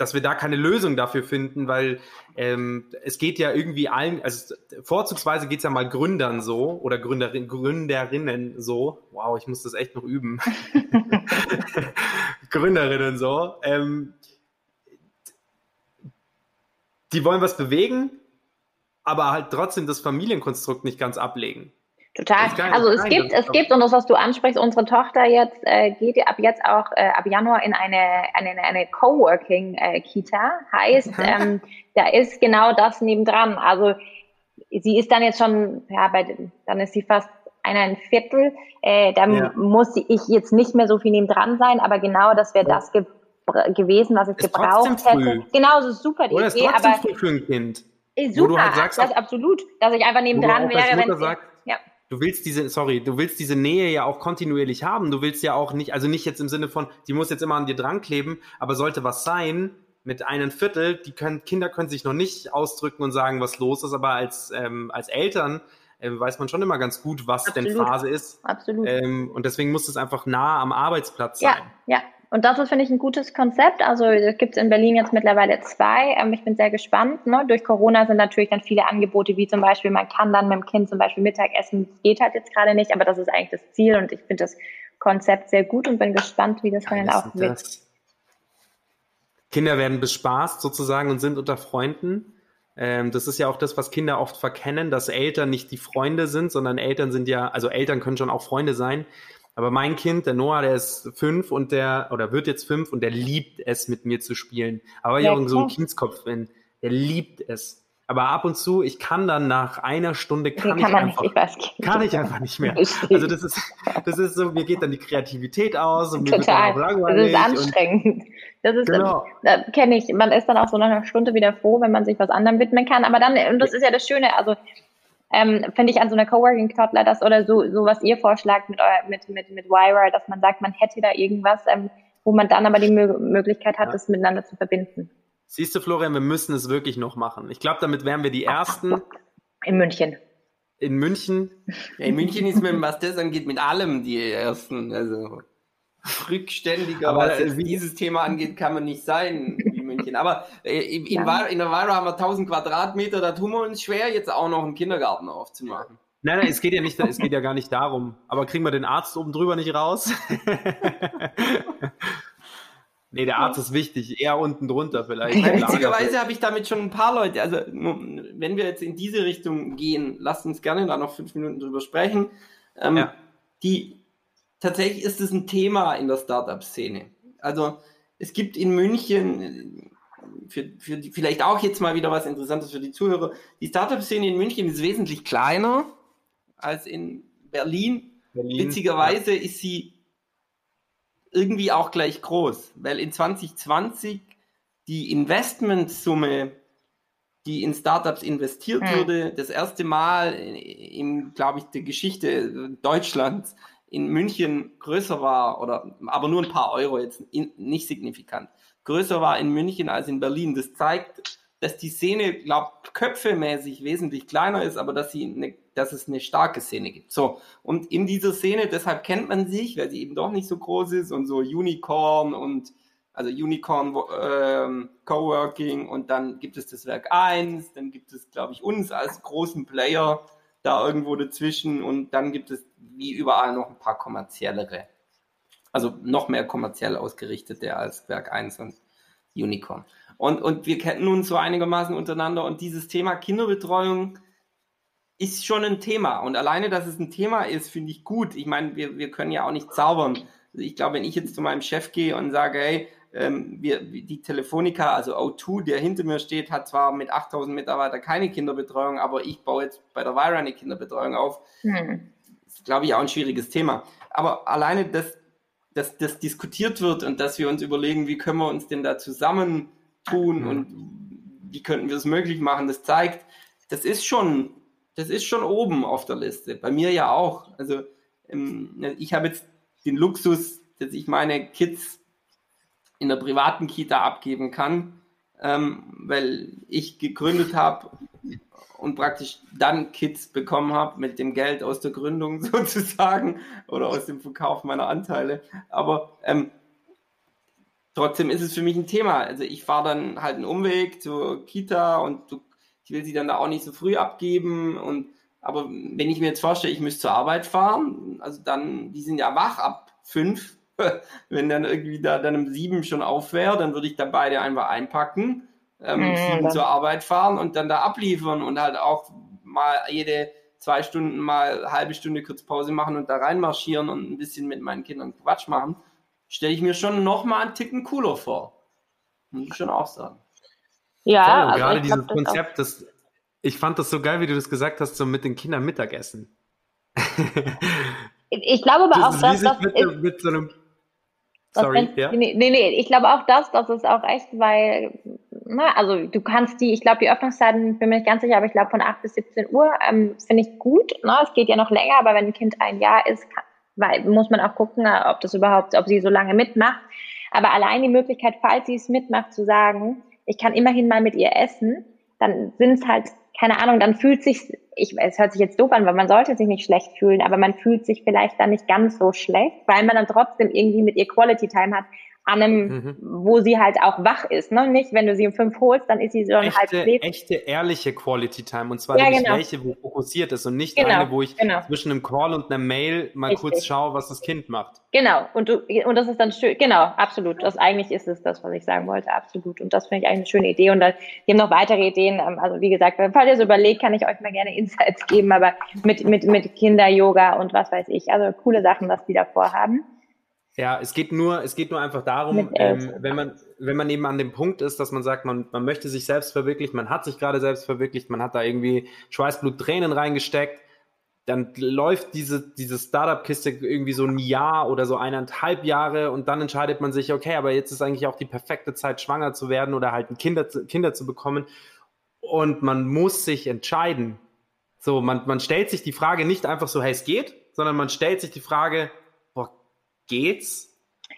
dass wir da keine Lösung dafür finden, weil ähm, es geht ja irgendwie allen, also vorzugsweise geht es ja mal Gründern so oder Gründerin, Gründerinnen so. Wow, ich muss das echt noch üben. Gründerinnen so. Ähm, die wollen was bewegen, aber halt trotzdem das Familienkonstrukt nicht ganz ablegen. Total. Also es gibt, es gibt, und das, was du ansprichst, unsere Tochter jetzt äh, geht ab jetzt auch äh, ab Januar in eine, eine, eine Coworking-Kita. Äh, heißt, ähm, da ist genau das nebendran. Also sie ist dann jetzt schon, ja, bei, dann ist sie fast ein Viertel. Äh, da ja. muss ich jetzt nicht mehr so viel nebendran sein, aber genau das wäre das ge gewesen, was ich ist gebraucht hätte. Genau, so super die Oder Idee. Ist aber früh für ein Kind. Super, halt sagst, das absolut, dass ich einfach nebendran wäre, wenn sagt, du willst diese, sorry, du willst diese Nähe ja auch kontinuierlich haben. Du willst ja auch nicht, also nicht jetzt im Sinne von, die muss jetzt immer an dir dran kleben, aber sollte was sein mit einem Viertel, die können, Kinder können sich noch nicht ausdrücken und sagen, was los ist, aber als, ähm, als Eltern äh, weiß man schon immer ganz gut, was Absolut. denn Phase ist. Absolut. Ähm, und deswegen muss es einfach nah am Arbeitsplatz sein. Ja, ja. Und das ist, finde ich, ein gutes Konzept. Also gibt es in Berlin jetzt mittlerweile zwei. Ähm, ich bin sehr gespannt. Ne? Durch Corona sind natürlich dann viele Angebote, wie zum Beispiel, man kann dann mit dem Kind zum Beispiel Mittagessen. Das geht halt jetzt gerade nicht, aber das ist eigentlich das Ziel. Und ich finde das Konzept sehr gut und bin gespannt, wie das dann auch wird. Das? Kinder werden bespaßt sozusagen und sind unter Freunden. Ähm, das ist ja auch das, was Kinder oft verkennen, dass Eltern nicht die Freunde sind, sondern Eltern sind ja, also Eltern können schon auch Freunde sein, aber mein Kind, der Noah, der ist fünf und der, oder wird jetzt fünf und der liebt es, mit mir zu spielen. Aber ja, ich auch so ein Kindskopf bin. Der liebt es. Aber ab und zu, ich kann dann nach einer Stunde kann, kann ich einfach, nicht, ich kann ich einfach nicht mehr. Also das ist, das ist so, mir geht dann die Kreativität aus und mir Total. wird dann auch. Das ist anstrengend. Das ist, genau. da kenne ich. Man ist dann auch so nach einer Stunde wieder froh, wenn man sich was anderem widmen kann. Aber dann, und das ist ja das Schöne, also ähm, finde ich an so einer Coworking Toddler das oder so, so was ihr vorschlagt mit, euer, mit, mit, mit Wire, dass man sagt, man hätte da irgendwas, ähm, wo man dann aber die Mö Möglichkeit hat, ja. das miteinander zu verbinden. Siehst du, Florian, wir müssen es wirklich noch machen. Ich glaube, damit wären wir die Ersten. In München. In München? Ja, in München ist man, was das angeht, mit allem die Ersten. Also rückständiger, aber was jetzt dieses Thema angeht, kann man nicht sein München. Aber äh, in, ja. in der Weira haben wir 1000 Quadratmeter, da tun wir uns schwer, jetzt auch noch einen Kindergarten aufzumachen. Nein, nein, es geht ja nicht, es geht ja gar nicht darum. Aber kriegen wir den Arzt oben drüber nicht raus? nee, der Arzt ist wichtig, eher unten drunter vielleicht. Witzigerweise habe ich damit schon ein paar Leute, also wenn wir jetzt in diese Richtung gehen, lasst uns gerne da noch fünf Minuten drüber sprechen. Ähm, ja. Die tatsächlich ist es ein Thema in der Startup-Szene. Also es gibt in München, für, für die, vielleicht auch jetzt mal wieder was Interessantes für die Zuhörer, die Startup-Szene in München ist wesentlich kleiner als in Berlin. Berlin Witzigerweise ja. ist sie irgendwie auch gleich groß, weil in 2020 die Investmentsumme, die in Startups investiert hm. wurde, das erste Mal in, glaube ich, der Geschichte Deutschlands in München größer war, oder aber nur ein paar Euro jetzt in, nicht signifikant, größer war in München als in Berlin. Das zeigt, dass die Szene, glaube köpfemäßig wesentlich kleiner ist, aber dass sie eine, dass es eine starke Szene gibt. So und in dieser Szene, deshalb kennt man sich, weil sie eben doch nicht so groß ist und so Unicorn und also Unicorn ähm, Coworking und dann gibt es das Werk 1, dann gibt es, glaube ich, uns als großen Player da irgendwo dazwischen und dann gibt es wie überall noch ein paar kommerziellere. Also noch mehr kommerziell ausgerichtete als Werk 1 und Unicorn. Und, und wir kennen uns so einigermaßen untereinander und dieses Thema Kinderbetreuung ist schon ein Thema. Und alleine, dass es ein Thema ist, finde ich gut. Ich meine, wir, wir können ja auch nicht zaubern. Also ich glaube, wenn ich jetzt zu meinem Chef gehe und sage, hey, ähm, wir, die Telefonica, also O2, der hinter mir steht, hat zwar mit 8000 Mitarbeitern keine Kinderbetreuung, aber ich baue jetzt bei der Vira eine Kinderbetreuung auf. Hm. Das ist, glaube ich, auch ein schwieriges Thema. Aber alleine, dass, dass das diskutiert wird und dass wir uns überlegen, wie können wir uns denn da zusammentun hm. und wie könnten wir es möglich machen, das zeigt, das ist schon, das ist schon oben auf der Liste. Bei mir ja auch. Also ähm, ich habe jetzt den Luxus, dass ich meine Kids in der privaten Kita abgeben kann, ähm, weil ich gegründet habe und praktisch dann Kids bekommen habe mit dem Geld aus der Gründung sozusagen oder aus dem Verkauf meiner Anteile. Aber ähm, trotzdem ist es für mich ein Thema. Also ich fahre dann halt einen Umweg zur Kita und du, ich will sie dann da auch nicht so früh abgeben und aber wenn ich mir jetzt vorstelle, ich müsste zur Arbeit fahren, also dann, die sind ja wach ab fünf, wenn dann irgendwie da dann um sieben schon auf wäre, dann würde ich da beide einfach einpacken, ähm, mhm, sieben zur Arbeit fahren und dann da abliefern und halt auch mal jede zwei Stunden mal eine halbe Stunde kurz Pause machen und da reinmarschieren und ein bisschen mit meinen Kindern Quatsch machen stelle ich mir schon noch mal einen Ticken cooler vor. Muss ich schon auch sagen. Ja, Voll, also gerade dieses glaub, Konzept, das, ich fand das so geil, wie du das gesagt hast, so mit den Kindern Mittagessen. ich glaube aber das auch, dass das mit, ist, mit so einem Sorry, ja? Nee, nee, ich glaube auch das, das ist auch echt, weil, na, also du kannst die, ich glaube, die Öffnungszeiten, bin mir nicht ganz sicher, aber ich glaube von 8 bis 17 Uhr ähm, finde ich gut. Ne? Es geht ja noch länger, aber wenn ein Kind ein Jahr ist, kann, weil muss man auch gucken, ob das überhaupt, ob sie so lange mitmacht. Aber allein die Möglichkeit, falls sie es mitmacht, zu sagen, ich kann immerhin mal mit ihr essen, dann sind es halt, keine Ahnung, dann fühlt sich, ich, es hört sich jetzt doof an, weil man sollte sich nicht schlecht fühlen, aber man fühlt sich vielleicht dann nicht ganz so schlecht, weil man dann trotzdem irgendwie mit ihr Quality Time hat, an einem, mhm. wo sie halt auch wach ist. Ne? Nicht, wenn du sie um fünf holst, dann ist sie schon echte, halb schläft. Echte, ehrliche Quality Time. Und zwar ja, genau. welche, wo fokussiert ist und nicht genau, eine, wo ich genau. zwischen einem Call und einer Mail mal Richtig. kurz schaue, was das Kind macht. Genau. Und, du, und das ist dann schön. Genau, absolut. Das eigentlich ist es das, was ich sagen wollte. Absolut. Und das finde ich eigentlich eine schöne Idee. Und da, wir haben noch weitere Ideen. Ähm, also wie gesagt, falls ihr so überlegt, kann ich euch mal gerne Insights geben, aber mit, mit, mit Kinder-Yoga und was weiß ich. Also coole Sachen, was die da vorhaben. Ja, es geht nur, es geht nur einfach darum, ähm, wenn man, wenn man eben an dem Punkt ist, dass man sagt, man, man möchte sich selbst verwirklichen, man hat sich gerade selbst verwirklicht, man hat da irgendwie Schweißblut, Tränen reingesteckt, dann läuft diese, diese Startup-Kiste irgendwie so ein Jahr oder so eineinhalb Jahre und dann entscheidet man sich, okay, aber jetzt ist eigentlich auch die perfekte Zeit, schwanger zu werden oder halt Kinder, Kinder zu bekommen. Und man muss sich entscheiden. So, man, man stellt sich die Frage nicht einfach so, hey, es geht, sondern man stellt sich die Frage, geht's?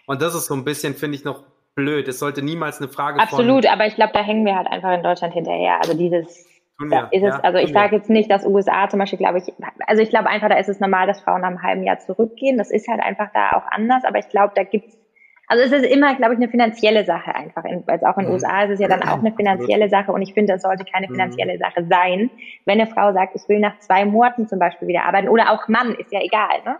Und das ist so ein bisschen, finde ich, noch blöd. Es sollte niemals eine Frage Absolut, von, aber ich glaube, da hängen wir halt einfach in Deutschland hinterher. Also dieses da ist es, ja, also ich sage jetzt nicht, dass USA zum Beispiel, glaube ich, also ich glaube einfach, da ist es normal, dass Frauen nach einem halben Jahr zurückgehen. Das ist halt einfach da auch anders, aber ich glaube, da gibt's, also es ist immer, glaube ich, eine finanzielle Sache einfach, weil auch in den mhm. USA ist es ja dann auch eine finanzielle Sache und ich finde, das sollte keine mhm. finanzielle Sache sein. Wenn eine Frau sagt, ich will nach zwei Monaten zum Beispiel wieder arbeiten oder auch Mann, ist ja egal, ne?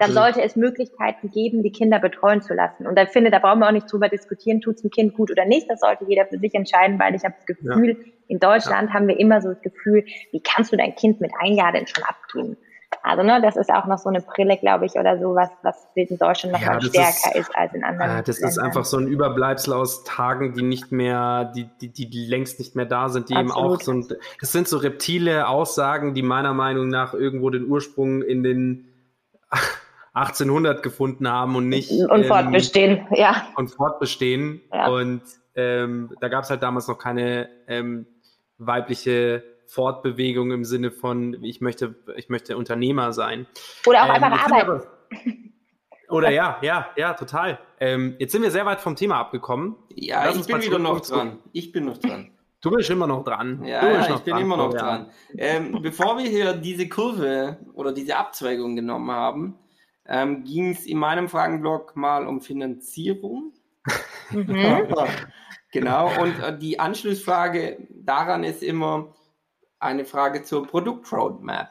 Dann mhm. sollte es Möglichkeiten geben, die Kinder betreuen zu lassen. Und da finde, da brauchen wir auch nicht drüber diskutieren, tut es dem Kind gut oder nicht. Das sollte jeder für sich entscheiden, weil ich habe das Gefühl, ja. in Deutschland ja. haben wir immer so das Gefühl, wie kannst du dein Kind mit ein Jahr denn schon abgeben? Also, ne, das ist auch noch so eine Brille, glaube ich, oder so, was, was in Deutschland noch ja, mal stärker ist, ist, als in anderen. Äh, das Ländern. ist einfach so ein Überbleibsel aus Tagen, die nicht mehr, die, die, die, die längst nicht mehr da sind, die Absolut. eben auch so ein, das sind so reptile Aussagen, die meiner Meinung nach irgendwo den Ursprung in den 1800 gefunden haben und nicht. Und fortbestehen, ja. Und fortbestehen. Ja. Und ähm, da gab es halt damals noch keine ähm, weibliche Fortbewegung im Sinne von, ich möchte, ich möchte Unternehmer sein. Oder auch ähm, einfach arbeiten. Aber, oder ja, ja, ja, total. Ähm, jetzt sind wir sehr weit vom Thema abgekommen. Ja, Lass ich bin wieder noch dran. Ich bin noch dran. Du bist immer noch dran. Ja, ja ich bin dran. immer noch dran. Ähm, bevor wir hier diese Kurve oder diese Abzweigung genommen haben, ähm, ging es in meinem Fragenblock mal um Finanzierung. Mhm. genau, und äh, die Anschlussfrage daran ist immer eine Frage zur Produktroadmap.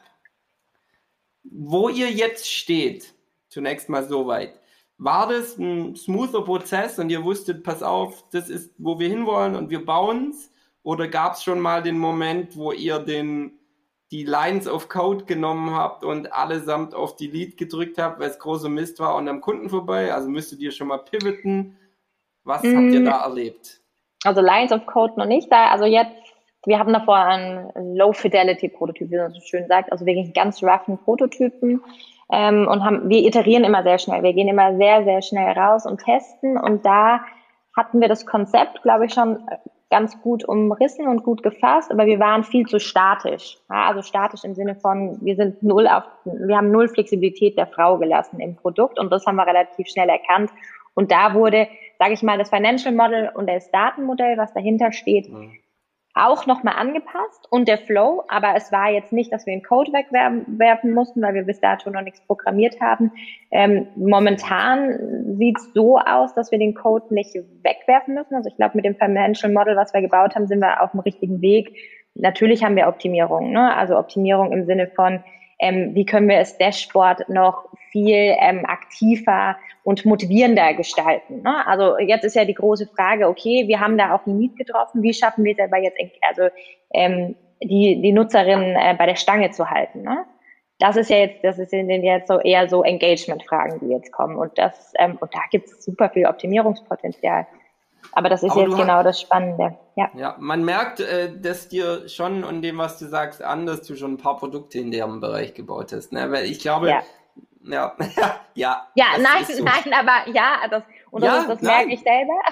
Wo ihr jetzt steht, zunächst mal soweit, war das ein smoother Prozess und ihr wusstet, pass auf, das ist, wo wir hinwollen und wir bauen es? Oder gab es schon mal den Moment, wo ihr den die Lines of Code genommen habt und allesamt auf Delete gedrückt habt, weil es großer Mist war und am Kunden vorbei. Also müsstet ihr schon mal pivoten. Was mm. habt ihr da erlebt? Also Lines of Code noch nicht. Da, also jetzt, wir hatten davor einen Low-Fidelity-Prototyp, wie man so schön sagt, also wirklich ganz roughen Prototypen. Ähm, und haben, wir iterieren immer sehr schnell. Wir gehen immer sehr, sehr schnell raus und testen. Und da hatten wir das Konzept, glaube ich, schon ganz gut umrissen und gut gefasst, aber wir waren viel zu statisch. Ja, also statisch im Sinne von, wir sind null auf, wir haben null Flexibilität der Frau gelassen im Produkt und das haben wir relativ schnell erkannt. Und da wurde, sage ich mal, das Financial Model und das Datenmodell, was dahinter steht, mhm auch nochmal angepasst und der Flow, aber es war jetzt nicht, dass wir den Code wegwerfen mussten, weil wir bis dato noch nichts programmiert haben. Ähm, momentan sieht es so aus, dass wir den Code nicht wegwerfen müssen. Also ich glaube, mit dem Financial Model, was wir gebaut haben, sind wir auf dem richtigen Weg. Natürlich haben wir Optimierung, ne? also Optimierung im Sinne von, ähm, wie können wir das Dashboard noch viel ähm, aktiver und motivierender gestalten. Ne? Also jetzt ist ja die große Frage, okay, wir haben da auch ein Need getroffen, wie schaffen wir es aber jetzt, also ähm, die, die Nutzerin äh, bei der Stange zu halten. Ne? Das ist ja jetzt, das ist jetzt so eher so Engagement-Fragen, die jetzt kommen. Und das, ähm, und da gibt es super viel Optimierungspotenzial. Aber das ist Aber jetzt genau hast, das Spannende. Ja. ja, man merkt, äh, dass dir schon und dem, was du sagst, an, dass du schon ein paar Produkte in dem Bereich gebaut hast. Ne? Weil ich glaube, ja, ja, ja. Ja, nein, so. nein, aber ja, das, und das, ja, das merke ich selber.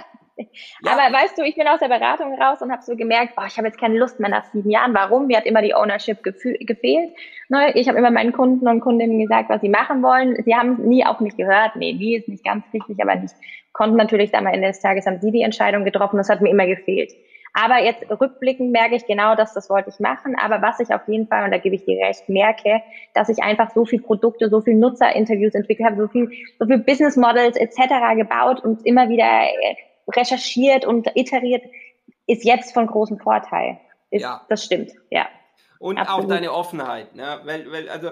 Ja. Aber weißt du, ich bin aus der Beratung raus und habe so gemerkt, oh, ich habe jetzt keine Lust mehr nach sieben Jahren. Warum? Mir hat immer die Ownership gefehlt. Ne? Ich habe immer meinen Kunden und Kundinnen gesagt, was sie machen wollen. Sie haben nie auf mich gehört. Nee, nie ist nicht ganz richtig, aber nicht. Konnten natürlich dann am Ende des Tages haben sie die Entscheidung getroffen. Das hat mir immer gefehlt. Aber jetzt rückblickend merke ich genau, dass das wollte ich machen. Aber was ich auf jeden Fall, und da gebe ich dir recht, merke, dass ich einfach so viel Produkte, so viel Nutzerinterviews entwickelt habe, so viel, so viel Business Models etc. gebaut und immer wieder äh, recherchiert und iteriert, ist jetzt von großem Vorteil. Ist, ja. Das stimmt, ja. Und Absolut. auch deine Offenheit, ne? weil, weil, also,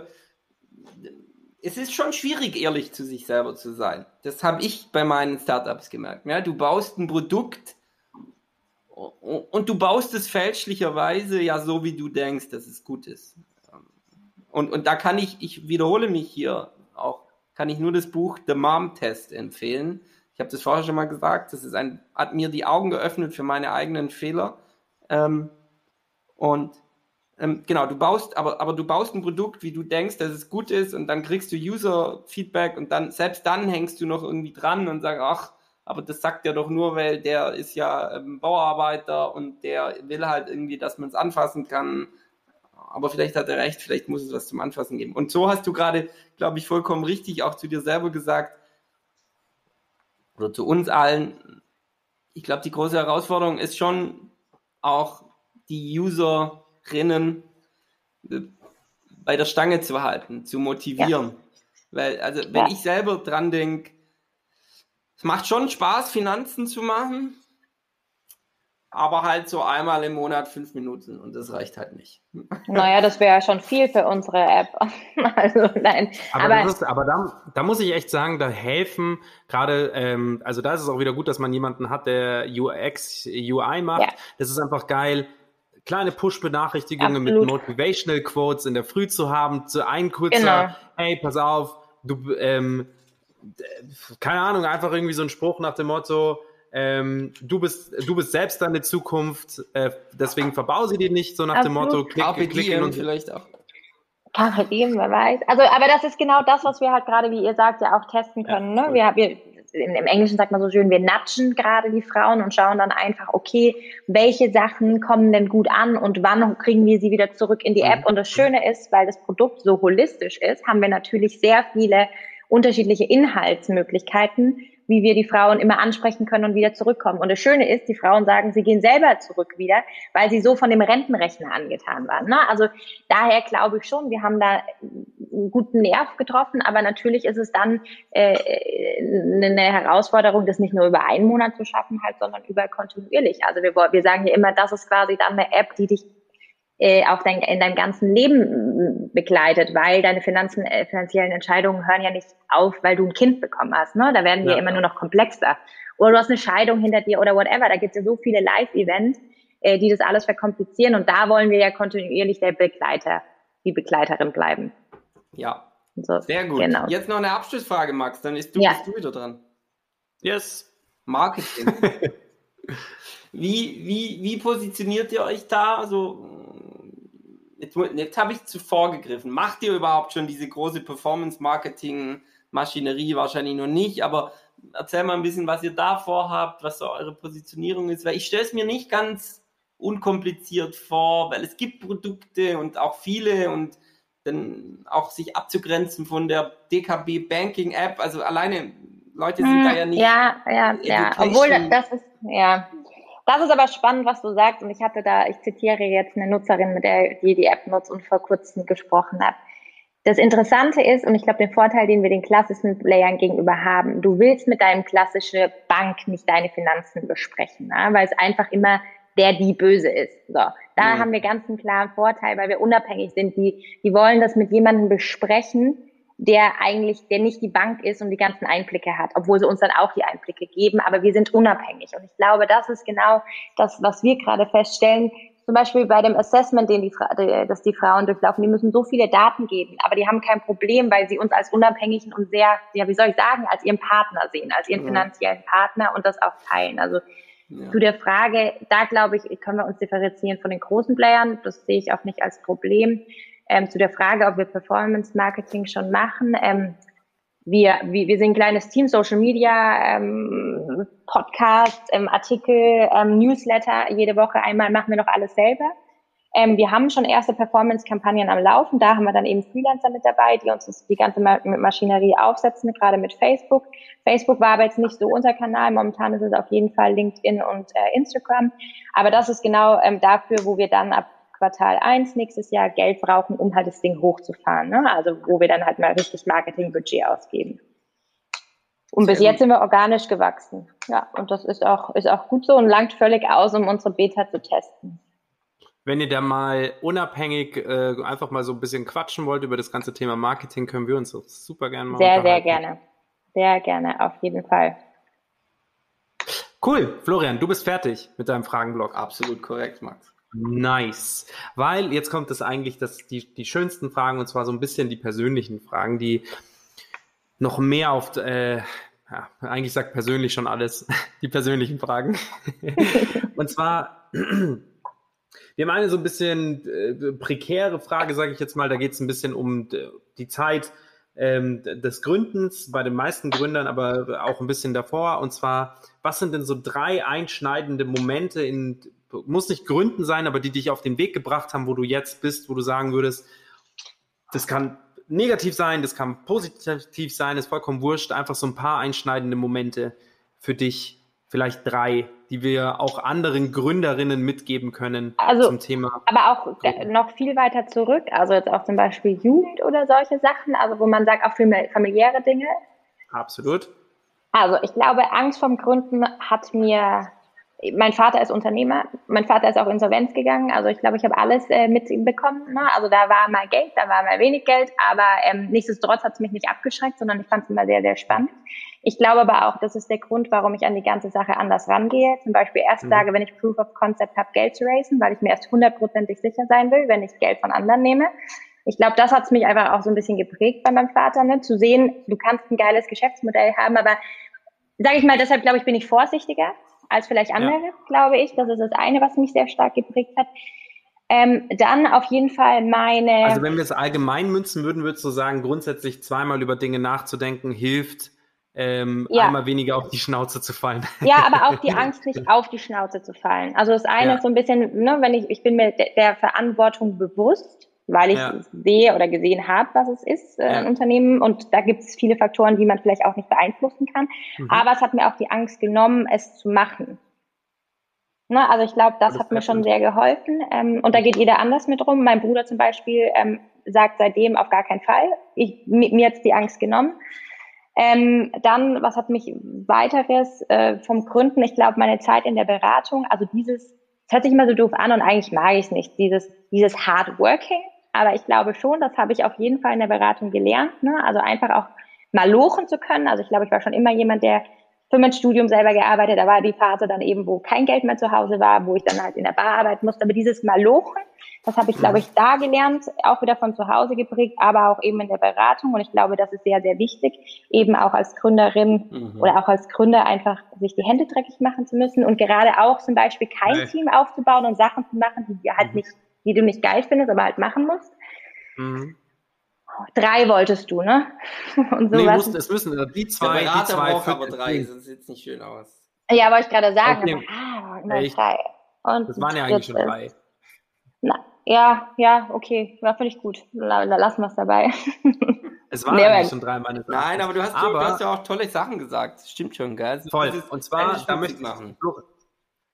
es ist schon schwierig, ehrlich zu sich selber zu sein. Das habe ich bei meinen Startups gemerkt. Ja? Du baust ein Produkt, und du baust es fälschlicherweise ja so, wie du denkst, dass es gut ist. Und, und da kann ich, ich wiederhole mich hier auch, kann ich nur das Buch The Mom Test empfehlen. Ich habe das vorher schon mal gesagt, das ist ein, hat mir die Augen geöffnet für meine eigenen Fehler. Ähm, und ähm, genau, du baust, aber, aber du baust ein Produkt, wie du denkst, dass es gut ist, und dann kriegst du User-Feedback und dann, selbst dann hängst du noch irgendwie dran und sagst, ach, aber das sagt er doch nur, weil der ist ja ähm, Bauarbeiter und der will halt irgendwie, dass man es anfassen kann. Aber vielleicht hat er recht, vielleicht muss es was zum Anfassen geben. Und so hast du gerade, glaube ich, vollkommen richtig auch zu dir selber gesagt, oder zu uns allen, ich glaube, die große Herausforderung ist schon auch die Userinnen äh, bei der Stange zu halten, zu motivieren. Ja. Weil, also, wenn ja. ich selber dran denke, es macht schon Spaß, Finanzen zu machen, aber halt so einmal im Monat fünf Minuten und das reicht halt nicht. Naja, das wäre ja schon viel für unsere App. also nein. Aber, aber, ist, aber da, da, muss ich echt sagen, da helfen gerade, ähm, also da ist es auch wieder gut, dass man jemanden hat, der UX, UI macht. Ja. Das ist einfach geil kleine Push-Benachrichtigungen mit Motivational Quotes in der Früh zu haben, zu ein kurzer, genau. hey, pass auf, du, ähm, keine Ahnung, einfach irgendwie so ein Spruch nach dem Motto, ähm, du bist du bist selbst deine Zukunft, äh, deswegen verbau sie dir nicht, so nach Absolut. dem Motto, klick, klicken und vielleicht auch. Carpe diem, wer weiß. Also, aber das ist genau das, was wir halt gerade, wie ihr sagt, ja auch testen können. Ja, ne? wir, wir, Im Englischen sagt man so schön, wir natschen gerade die Frauen und schauen dann einfach, okay, welche Sachen kommen denn gut an und wann kriegen wir sie wieder zurück in die mhm. App. Und das Schöne ist, weil das Produkt so holistisch ist, haben wir natürlich sehr viele unterschiedliche Inhaltsmöglichkeiten, wie wir die Frauen immer ansprechen können und wieder zurückkommen. Und das Schöne ist, die Frauen sagen, sie gehen selber zurück wieder, weil sie so von dem Rentenrechner angetan waren. Ne? Also daher glaube ich schon, wir haben da einen guten Nerv getroffen, aber natürlich ist es dann äh, eine Herausforderung, das nicht nur über einen Monat zu schaffen, halt, sondern über kontinuierlich. Also wir, wir sagen ja immer, das ist quasi dann eine App, die dich äh, auch dein, in deinem ganzen Leben begleitet, weil deine Finanzen, äh, finanziellen Entscheidungen hören ja nicht auf, weil du ein Kind bekommen hast. Ne? Da werden die ja, immer nur noch komplexer. Oder du hast eine Scheidung hinter dir oder whatever. Da gibt es ja so viele Live-Events, äh, die das alles verkomplizieren. Und da wollen wir ja kontinuierlich der Begleiter, die Begleiterin bleiben. Ja. So, Sehr gut. Genau. Jetzt noch eine Abschlussfrage, Max. Dann ist du, ja. bist du wieder dran. Yes. Marketing. wie, wie, wie positioniert ihr euch da? Also jetzt, jetzt habe ich zuvor gegriffen. Macht ihr überhaupt schon diese große Performance-Marketing-Maschinerie? Wahrscheinlich noch nicht, aber erzähl mal ein bisschen, was ihr da vorhabt, was so eure Positionierung ist, weil ich stelle es mir nicht ganz unkompliziert vor, weil es gibt Produkte und auch viele und dann auch sich abzugrenzen von der DKB Banking App, also alleine Leute sind hm, da ja nicht. Ja, ja, ja, obwohl das ist, ja. Das ist aber spannend, was du sagst. Und ich hatte da, ich zitiere jetzt eine Nutzerin, mit der die die App nutzt und vor kurzem gesprochen hat. Das Interessante ist, und ich glaube, den Vorteil, den wir den klassischen Playern gegenüber haben, du willst mit deinem klassischen Bank nicht deine Finanzen besprechen, ne? weil es einfach immer der die böse ist. So, da mhm. haben wir ganz einen klaren Vorteil, weil wir unabhängig sind. Die, die wollen das mit jemandem besprechen, der eigentlich, der nicht die Bank ist und die ganzen Einblicke hat, obwohl sie uns dann auch die Einblicke geben, aber wir sind unabhängig. Und ich glaube, das ist genau das, was wir gerade feststellen. Zum Beispiel bei dem Assessment, den die, das die Frauen durchlaufen, die müssen so viele Daten geben, aber die haben kein Problem, weil sie uns als unabhängigen und sehr, ja, wie soll ich sagen, als ihren Partner sehen, als ihren finanziellen Partner und das auch teilen. Also ja. Zu der Frage, da glaube ich, können wir uns differenzieren von den großen Playern. Das sehe ich auch nicht als Problem. Ähm, zu der Frage, ob wir Performance Marketing schon machen. Ähm, wir, wir, wir sind ein kleines Team, Social Media, ähm, Podcast, ähm, Artikel, ähm, Newsletter. Jede Woche einmal machen wir noch alles selber. Ähm, wir haben schon erste Performance-Kampagnen am Laufen. Da haben wir dann eben Freelancer mit dabei, die uns die ganze Maschinerie aufsetzen, gerade mit Facebook. Facebook war aber jetzt nicht so unser Kanal. Momentan ist es auf jeden Fall LinkedIn und äh, Instagram. Aber das ist genau dafür, wo wir dann ab Quartal 1 nächstes Jahr Geld brauchen, um halt das Ding hochzufahren. Ne? Also wo wir dann halt mal richtig Marketingbudget ausgeben. Und bis jetzt sind wir organisch gewachsen. Ja, und das ist auch, ist auch gut so und langt völlig aus, um unsere Beta zu testen. Wenn ihr da mal unabhängig äh, einfach mal so ein bisschen quatschen wollt über das ganze Thema Marketing, können wir uns auch super gerne mal Sehr, sehr gerne. Sehr gerne, auf jeden Fall. Cool. Florian, du bist fertig mit deinem Fragenblock. Absolut korrekt, Max. Nice. Weil jetzt kommt es eigentlich das, die, die schönsten Fragen und zwar so ein bisschen die persönlichen Fragen, die noch mehr auf, äh, ja, eigentlich sagt persönlich schon alles, die persönlichen Fragen. und zwar, wir haben eine so ein bisschen äh, prekäre Frage, sage ich jetzt mal. Da geht es ein bisschen um die Zeit ähm, des Gründens bei den meisten Gründern, aber auch ein bisschen davor. Und zwar, was sind denn so drei einschneidende Momente in, muss nicht Gründen sein, aber die dich auf den Weg gebracht haben, wo du jetzt bist, wo du sagen würdest, das kann negativ sein, das kann positiv sein, ist vollkommen wurscht. Einfach so ein paar einschneidende Momente für dich, vielleicht drei, die wir auch anderen Gründerinnen mitgeben können also, zum Thema. Aber auch Gründen. noch viel weiter zurück, also jetzt auch zum Beispiel Jugend oder solche Sachen, also wo man sagt, auch familiäre Dinge. Absolut. Also ich glaube, Angst vom Gründen hat mir mein Vater ist Unternehmer, mein Vater ist auch insolvenz gegangen, also ich glaube, ich habe alles äh, mit ihm bekommen. Ne? Also da war mal Geld, da war mal wenig Geld, aber ähm, nichtsdestotrotz hat es mich nicht abgeschreckt, sondern ich fand es immer sehr, sehr spannend. Ich glaube aber auch, das ist der Grund, warum ich an die ganze Sache anders rangehe. Zum Beispiel erst mhm. sage, wenn ich Proof of Concept habe, Geld zu raisen, weil ich mir erst hundertprozentig sicher sein will, wenn ich Geld von anderen nehme. Ich glaube, das hat mich einfach auch so ein bisschen geprägt bei meinem Vater, ne? zu sehen, du kannst ein geiles Geschäftsmodell haben, aber sage ich mal, deshalb glaube ich, bin ich vorsichtiger als vielleicht andere, ja. glaube ich. Das ist das eine, was mich sehr stark geprägt hat. Ähm, dann auf jeden Fall meine. Also wenn wir es allgemein münzen würden, würdest du sagen, grundsätzlich zweimal über Dinge nachzudenken hilft, ähm, ja. einmal weniger auf die Schnauze zu fallen. Ja, aber auch die Angst, nicht auf die Schnauze zu fallen. Also das eine ja. ist so ein bisschen, ne, wenn ich, ich bin mir der, der Verantwortung bewusst, weil ich ja. sehe oder gesehen habe, was es ist, äh, ein Unternehmen. Und da gibt es viele Faktoren, die man vielleicht auch nicht beeinflussen kann. Mhm. Aber es hat mir auch die Angst genommen, es zu machen. Ne, also ich glaube, das, das hat mir schon sehr geholfen. Ähm, und da geht jeder anders mit rum. Mein Bruder zum Beispiel ähm, sagt seitdem auf gar keinen Fall. Ich, mir, mir jetzt die Angst genommen. Ähm, dann, was hat mich weiteres äh, vom Gründen? Ich glaube, meine Zeit in der Beratung, also dieses, es hört sich immer so doof an und eigentlich mag ich es nicht, dieses, dieses Hard Working, aber ich glaube schon, das habe ich auf jeden Fall in der Beratung gelernt. Ne? Also einfach auch mal lochen zu können. Also ich glaube, ich war schon immer jemand, der für mein Studium selber gearbeitet. Da war die Phase dann eben, wo kein Geld mehr zu Hause war, wo ich dann halt in der Bar arbeiten musste. Aber dieses Mal lochen, das habe ich, glaube ich, da gelernt, auch wieder von zu Hause geprägt, aber auch eben in der Beratung. Und ich glaube, das ist sehr, sehr wichtig, eben auch als Gründerin mhm. oder auch als Gründer einfach sich die Hände dreckig machen zu müssen und gerade auch zum Beispiel kein nee. Team aufzubauen und Sachen zu machen, die dir halt mhm. nicht die du nicht geil findest, aber halt machen musst. Mhm. Drei wolltest du, ne? Und so nee, muss, es müssen äh, die zwei, die zwei braucht aber drei, sonst sieht es nicht schön aus. Ja, wollte ich gerade sagen. Okay. Aber, ah, immer drei. Und das waren ja eigentlich schon drei. Na, ja, ja, okay. Finde ich gut. Lassen wir es dabei. Es waren nee, eigentlich schon drei meine Nein, aber du hast, aber, du hast ja auch tolle Sachen gesagt. Stimmt schon, gell? Voll. Und zwar, da möchte ich machen.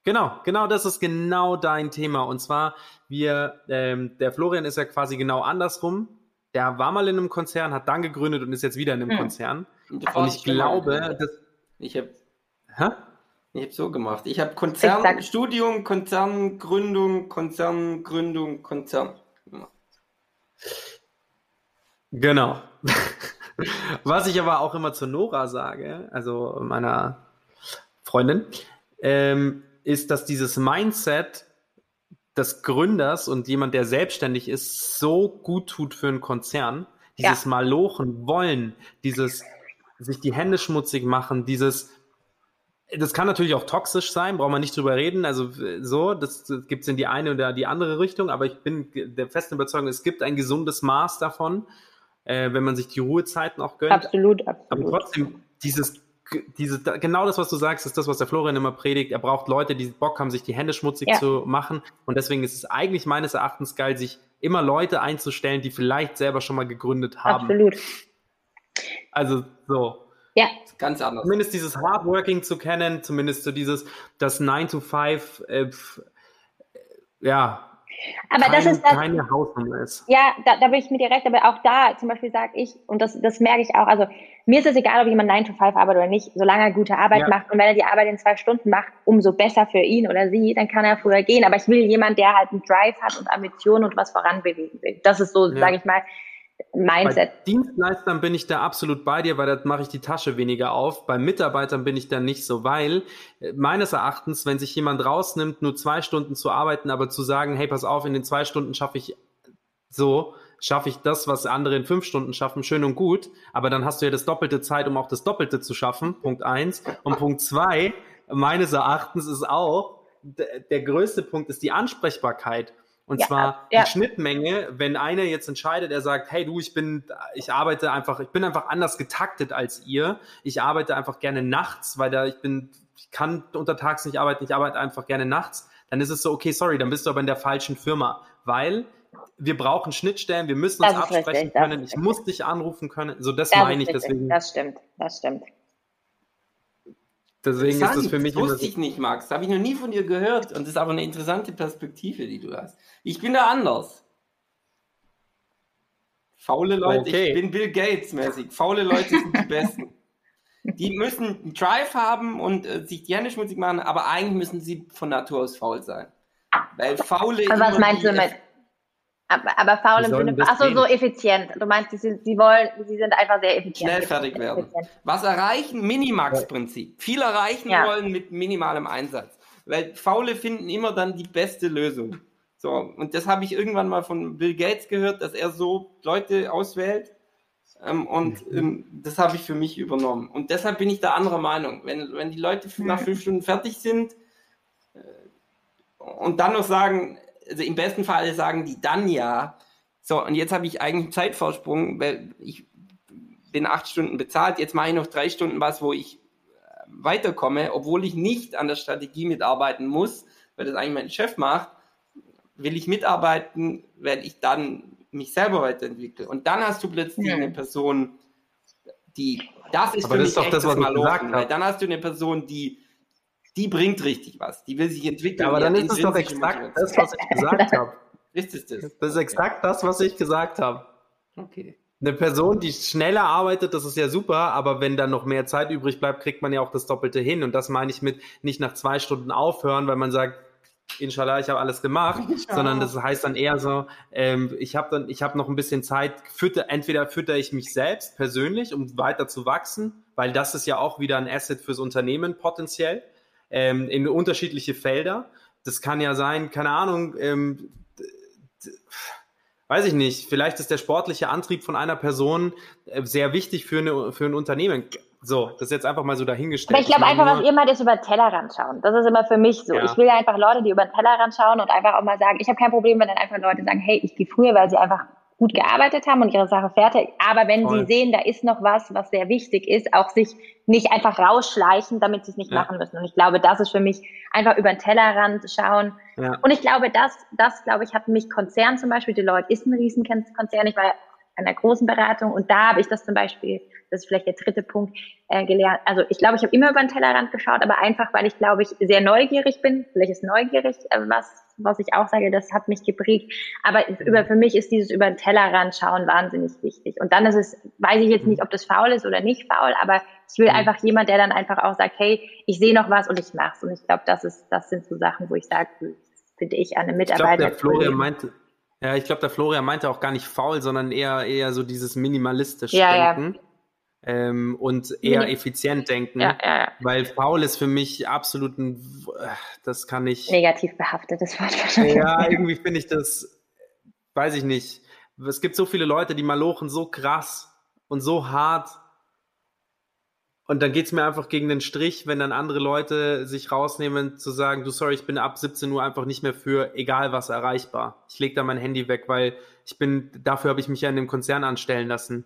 Genau, genau, das ist genau dein Thema. Und zwar, wir, ähm, der Florian ist ja quasi genau andersrum. Der war mal in einem Konzern, hat dann gegründet und ist jetzt wieder in einem hm. Konzern. Und, und ich glaube, dass. Ich habe. Hä? Ich habe so gemacht. Ich habe Konzernstudium, Konzerngründung, Konzerngründung, Konzern gemacht. Genau. Was ich aber auch immer zu Nora sage, also meiner Freundin, ähm, ist, dass dieses Mindset des Gründers und jemand, der selbstständig ist, so gut tut für einen Konzern. Dieses ja. Malochen wollen, dieses sich die Hände schmutzig machen, dieses das kann natürlich auch toxisch sein, braucht man nicht drüber reden. Also so, das, das gibt es in die eine oder die andere Richtung, aber ich bin der festen Überzeugung, es gibt ein gesundes Maß davon, äh, wenn man sich die Ruhezeiten auch gönnt. Absolut, absolut. Aber trotzdem, dieses, diese, genau das, was du sagst, ist das, was der Florian immer predigt. Er braucht Leute, die Bock haben, sich die Hände schmutzig ja. zu machen. Und deswegen ist es eigentlich meines Erachtens geil, sich immer Leute einzustellen, die vielleicht selber schon mal gegründet haben. Absolut. Also so. Ja. Ganz anders. Zumindest dieses Hardworking zu kennen, zumindest so dieses, das 9 to 5, äh, ja. Aber kein, das ist das, keine Hausnummer ist. Ja, da, da bin ich mit dir recht, aber auch da zum Beispiel sage ich, und das, das merke ich auch, also mir ist es egal, ob jemand 9 to 5 arbeitet oder nicht, solange er gute Arbeit ja. macht und wenn er die Arbeit in zwei Stunden macht, umso besser für ihn oder sie, dann kann er früher gehen. Aber ich will jemand, der halt einen Drive hat und Ambitionen und was voranbewegen will. Das ist so, ja. sage ich mal, Mindset. Bei Dienstleistern bin ich da absolut bei dir, weil da mache ich die Tasche weniger auf. Bei Mitarbeitern bin ich da nicht so, weil äh, meines Erachtens, wenn sich jemand rausnimmt, nur zwei Stunden zu arbeiten, aber zu sagen, hey, pass auf, in den zwei Stunden schaffe ich so, schaffe ich das, was andere in fünf Stunden schaffen, schön und gut, aber dann hast du ja das doppelte Zeit, um auch das Doppelte zu schaffen, Punkt eins. Und Punkt zwei, meines Erachtens ist auch, der größte Punkt ist die Ansprechbarkeit. Und ja, zwar ja. die Schnittmenge, wenn einer jetzt entscheidet, er sagt, hey du, ich bin, ich arbeite einfach, ich bin einfach anders getaktet als ihr. Ich arbeite einfach gerne nachts, weil da ich bin, ich kann untertags nicht arbeiten, ich arbeite einfach gerne nachts. Dann ist es so, okay, sorry, dann bist du aber in der falschen Firma, weil wir brauchen Schnittstellen, wir müssen uns absprechen richtig, können, ich muss dich anrufen können. So, das, das meine ich richtig. deswegen. Das stimmt, das stimmt. Deswegen ist das für mich. Das wusste ich nicht, Max. Das habe ich noch nie von dir gehört. Und das ist aber eine interessante Perspektive, die du hast. Ich bin da anders. Faule Leute, okay. ich bin Bill Gates mäßig. Faule Leute sind die Besten. Die müssen einen Drive haben und äh, sich die Hände schmutzig machen, aber eigentlich müssen sie von Natur aus faul sein. Weil faule. Aber was meinst du mit? Aber, aber faul im Sinne, achso, so effizient. Du meinst, sie, sind, sie wollen, sie sind einfach sehr effizient. Schnell fertig werden. Was erreichen? Minimax-Prinzip. Viel erreichen ja. wollen mit minimalem Einsatz. Weil Faule finden immer dann die beste Lösung. So, und das habe ich irgendwann mal von Bill Gates gehört, dass er so Leute auswählt. Ähm, und mhm. ähm, das habe ich für mich übernommen. Und deshalb bin ich da anderer Meinung. Wenn, wenn die Leute nach fünf Stunden fertig sind äh, und dann noch sagen, also im besten Fall sagen die dann ja, so, und jetzt habe ich eigentlich einen Zeitvorsprung, weil ich bin acht Stunden bezahlt, jetzt mache ich noch drei Stunden was, wo ich äh, weiterkomme, obwohl ich nicht an der Strategie mitarbeiten muss, weil das eigentlich mein Chef macht, will ich mitarbeiten, weil ich dann mich selber weiterentwickle. Und dann hast du plötzlich ja. eine Person, die, das ist Aber für das mich ist doch das, was ich gesagt weil dann hast du eine Person, die die bringt richtig was. Die will sich entwickeln. aber dann ist es doch exakt das, was ich gesagt habe. Ist es das? Das ist exakt das, was ich gesagt habe. Okay. Eine Person, die schneller arbeitet, das ist ja super, aber wenn dann noch mehr Zeit übrig bleibt, kriegt man ja auch das Doppelte hin. Und das meine ich mit nicht nach zwei Stunden aufhören, weil man sagt, Inshallah, ich habe alles gemacht, ja. sondern das heißt dann eher so, ähm, ich habe dann, ich habe noch ein bisschen Zeit, fütter, entweder fütter ich mich selbst persönlich, um weiter zu wachsen, weil das ist ja auch wieder ein Asset fürs Unternehmen potenziell ähm, in unterschiedliche Felder. Das kann ja sein, keine Ahnung, ähm, weiß ich nicht, vielleicht ist der sportliche Antrieb von einer Person äh, sehr wichtig für, eine, für ein Unternehmen. So, das ist jetzt einfach mal so dahingestellt. Aber ich glaube einfach, was ihr meint, ist über den Tellerrand schauen. Das ist immer für mich so. Ja. Ich will einfach Leute, die über den Tellerrand schauen und einfach auch mal sagen, ich habe kein Problem, wenn dann einfach Leute sagen, hey, ich gehe früher, weil sie einfach gut gearbeitet haben und ihre Sache fertig. Aber wenn Voll. sie sehen, da ist noch was, was sehr wichtig ist, auch sich nicht einfach rausschleichen, damit sie es nicht ja. machen müssen. Und ich glaube, das ist für mich einfach über den Tellerrand schauen. Ja. Und ich glaube, das, das, glaube ich, hat mich Konzern zum Beispiel, Deloitte ist ein Riesenkonzern. Ich war einer großen Beratung und da habe ich das zum Beispiel, das ist vielleicht der dritte Punkt, äh, gelernt. Also ich glaube, ich habe immer über den Tellerrand geschaut, aber einfach, weil ich glaube ich sehr neugierig bin. Vielleicht ist neugierig äh, was was ich auch sage, das hat mich geprägt. Aber über, für mich ist dieses über den Tellerrand schauen wahnsinnig wichtig. Und dann ist es, weiß ich jetzt nicht, ob das faul ist oder nicht faul, aber ich will mhm. einfach jemand, der dann einfach auch sagt, hey, ich sehe noch was und ich mach's. Und ich glaube, das ist, das sind so Sachen, wo ich sage, finde ich an einem Mitarbeiter. Ich glaube, der Florian meinte, ja, ich glaube, der Florian meinte auch gar nicht faul, sondern eher, eher so dieses minimalistische ja, Denken. Ja ähm, und eher nee. effizient denken. Ja, ja, ja. Weil faul ist für mich absolut ein, das kann ich. Negativ behaftetes Wort wahrscheinlich. Ja, irgendwie finde ich das, weiß ich nicht. Es gibt so viele Leute, die malochen so krass und so hart. Und dann geht es mir einfach gegen den Strich, wenn dann andere Leute sich rausnehmen, zu sagen, du sorry, ich bin ab 17 Uhr einfach nicht mehr für egal was erreichbar. Ich lege da mein Handy weg, weil ich bin, dafür habe ich mich ja in dem Konzern anstellen lassen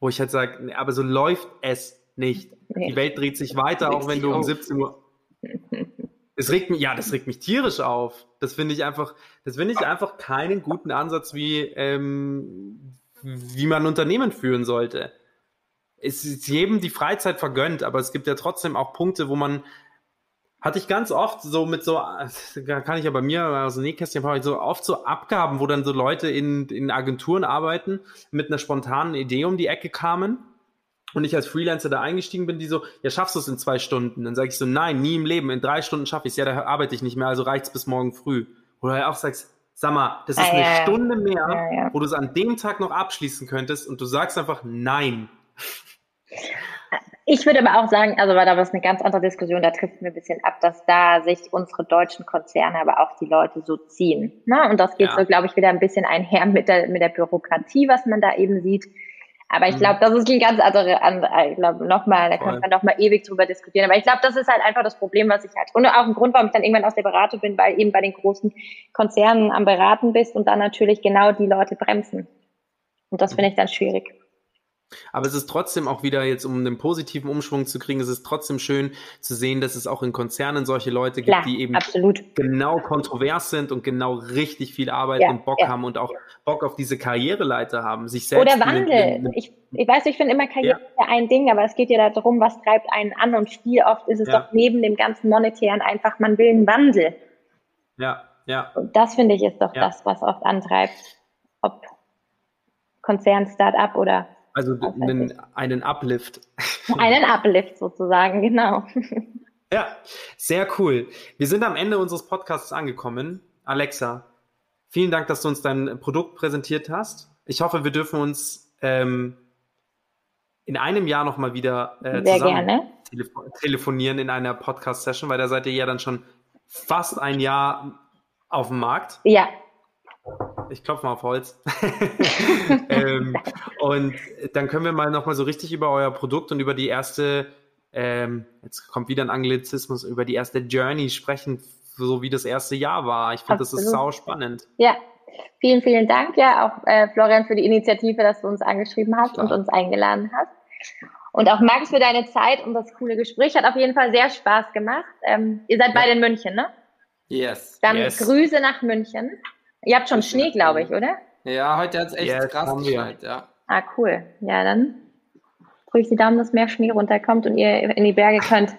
wo ich halt sage, aber so läuft es nicht. Nee. Die Welt dreht sich weiter, auch wenn du um 17 Uhr. Es regt mich, ja, das regt mich tierisch auf. Das finde ich einfach, das finde ich einfach keinen guten Ansatz, wie, ähm, wie man ein Unternehmen führen sollte. Es ist jedem die Freizeit vergönnt, aber es gibt ja trotzdem auch Punkte, wo man hatte ich ganz oft so mit so, kann ich ja bei mir dem Nähkästchen so oft so Abgaben, wo dann so Leute in, in Agenturen arbeiten, mit einer spontanen Idee um die Ecke kamen und ich als Freelancer da eingestiegen bin, die so, ja, schaffst du es in zwei Stunden? Dann sage ich so, nein, nie im Leben, in drei Stunden schaffe ich es, ja, da arbeite ich nicht mehr, also reicht's bis morgen früh. Oder ja auch sagst, sag mal, das ist eine Stunde mehr, wo du es an dem Tag noch abschließen könntest und du sagst einfach nein. Ich würde aber auch sagen, also weil da war es eine ganz andere Diskussion, da trifft mir ein bisschen ab, dass da sich unsere deutschen Konzerne, aber auch die Leute so ziehen. Ne? Und das geht ja. so, glaube ich, wieder ein bisschen einher mit der, mit der Bürokratie, was man da eben sieht. Aber ich mhm. glaube, das ist ein ganz andere, andere ich glaube, nochmal, da kann man nochmal ewig drüber diskutieren. Aber ich glaube, das ist halt einfach das Problem, was ich halt, und auch ein Grund, warum ich dann irgendwann aus der Beratung bin, weil eben bei den großen Konzernen am Beraten bist und dann natürlich genau die Leute bremsen. Und das finde ich dann schwierig. Aber es ist trotzdem auch wieder jetzt, um einen positiven Umschwung zu kriegen, es ist trotzdem schön zu sehen, dass es auch in Konzernen solche Leute gibt, Klar, die eben absolut. genau kontrovers sind und genau richtig viel Arbeit ja, und Bock ja. haben und auch Bock auf diese Karriereleiter haben, sich selbst. Oder Wandel. Eine, eine, ich, ich weiß, ich finde immer Karriere ja. ein Ding, aber es geht ja darum, was treibt einen an und viel oft ist es doch neben dem ganzen Monetären einfach, man will einen Wandel. Ja, ja. Und das finde ich ist doch das, was oft antreibt, ob Konzern, Start-up oder also einen, einen Uplift. Einen Uplift sozusagen, genau. Ja, sehr cool. Wir sind am Ende unseres Podcasts angekommen. Alexa, vielen Dank, dass du uns dein Produkt präsentiert hast. Ich hoffe, wir dürfen uns ähm, in einem Jahr nochmal wieder äh, zusammen telefo telefonieren in einer Podcast-Session, weil da seid ihr ja dann schon fast ein Jahr auf dem Markt. Ja, ich klopfe mal auf Holz. ähm, und dann können wir mal nochmal so richtig über euer Produkt und über die erste, ähm, jetzt kommt wieder ein Anglizismus, über die erste Journey sprechen, so wie das erste Jahr war. Ich finde, das ist sau spannend. Ja, vielen, vielen Dank ja auch äh, Florian für die Initiative, dass du uns angeschrieben hast Klar. und uns eingeladen hast. Und auch Max für deine Zeit und das coole Gespräch. Hat auf jeden Fall sehr Spaß gemacht. Ähm, ihr seid ja. beide in München, ne? Yes. Dann yes. Grüße nach München. Ihr habt schon Schnee, glaube ich, oder? Ja, heute hat es echt yes, krass geschneit, ja. Ah, cool. Ja, dann drücke ich die Daumen, dass mehr Schnee runterkommt und ihr in die Berge könnt.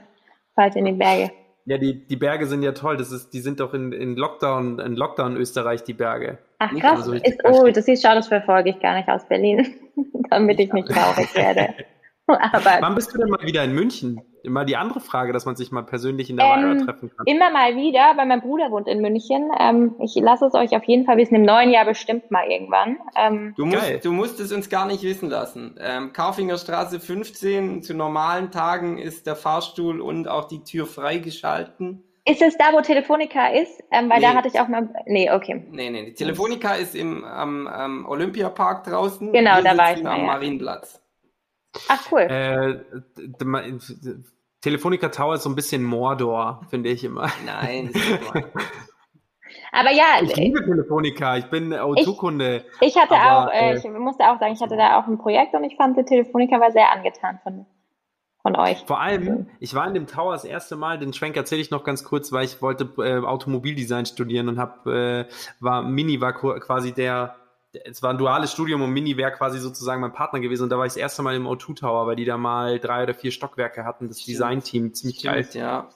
Falls in die Berge. Ja, die, die Berge sind ja toll. Das ist, die sind doch in, in Lockdown, in Lockdown Österreich, die Berge. Ach krass, so ist, oh, das siehst, schau, das verfolge ich gar nicht aus Berlin, damit ich nicht traurig werde. Aber Wann bist du denn mal wieder in München? Immer die andere Frage, dass man sich mal persönlich in der ähm, treffen kann. Immer mal wieder, weil mein Bruder wohnt in München. Ähm, ich lasse es euch auf jeden Fall wissen, im neuen Jahr bestimmt mal irgendwann. Ähm, du, musst, du musst es uns gar nicht wissen lassen. Ähm, Kaufinger Straße 15, zu normalen Tagen ist der Fahrstuhl und auch die Tür freigeschalten. Ist es da, wo Telefonica ist? Ähm, weil nee. da hatte ich auch mal. Nee, okay. Nee, nee. Die Telefonica ist im am, am Olympiapark draußen. Genau, Wir da war ich. Am ja. Marienplatz. Ach cool. Äh, Telefonica Tower ist so ein bisschen Mordor, finde ich immer. Nein. Aber ja. Ich liebe Telefonica, ich bin O2-Kunde. Ich, ich, hatte aber, auch, äh, ich musste auch sagen, ich hatte da auch ein Projekt und ich fand, die Telefonica war sehr angetan von, von euch. Vor allem, ich war in dem Tower das erste Mal, den Schwenk erzähle ich noch ganz kurz, weil ich wollte äh, Automobildesign studieren und hab, äh, war, Mini war quasi der, es war ein duales Studium und Mini wäre quasi sozusagen mein Partner gewesen und da war ich das erste Mal im O2 Tower, weil die da mal drei oder vier Stockwerke hatten, das Designteam, ziemlich Stimmt, geil. Ja.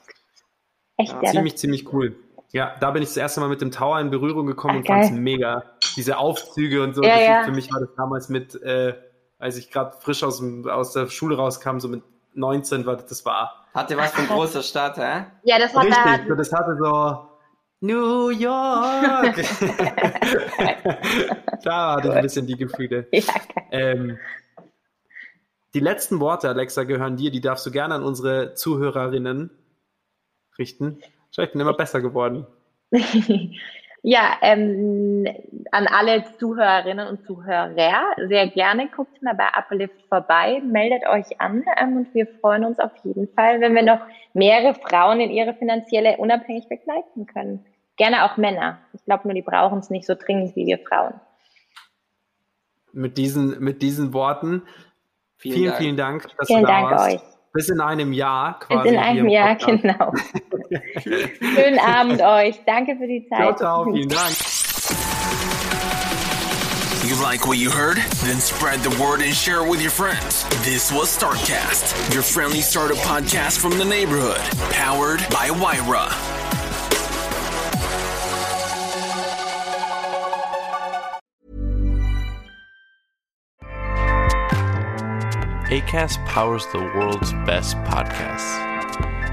Echt, ja, ziemlich, ziemlich cool. Ja, da bin ich das erste Mal mit dem Tower in Berührung gekommen Ach, und fand es mega. Diese Aufzüge und so. Ja, ja. Für mich war das damals mit, äh, als ich gerade frisch aus, dem, aus der Schule rauskam, so mit 19 war das war. Hatte was von großer Stadt, hä? Ja, das hat Richtig, so, das hatte so New York. da hatte ich ein bisschen die Gefühle. Ja, ähm, die letzten Worte, Alexa, gehören dir. Die darfst du gerne an unsere Zuhörerinnen richten. Ich bin immer besser geworden. ja, ähm, an alle Zuhörerinnen und Zuhörer, sehr gerne guckt mal bei Uplift vorbei, meldet euch an ähm, und wir freuen uns auf jeden Fall, wenn wir noch mehrere Frauen in ihre finanzielle Unabhängigkeit begleiten können. Gerne auch Männer. Ich glaube nur, die brauchen es nicht so dringend wie wir Frauen. Mit diesen, mit diesen Worten, vielen, vielen Dank, vielen Dank dass vielen du da Dank warst. Euch. Bis in einem Jahr quasi. Bis in einem Jahr, genau. Schönen Abend euch. Danke für die Zeit. Ciao, ciao. Vielen Dank. You like what you heard? Then spread the word and share it with your friends. This was Startcast, your friendly startup podcast from the neighborhood, powered by Wyra. ACAST powers the world's best podcasts.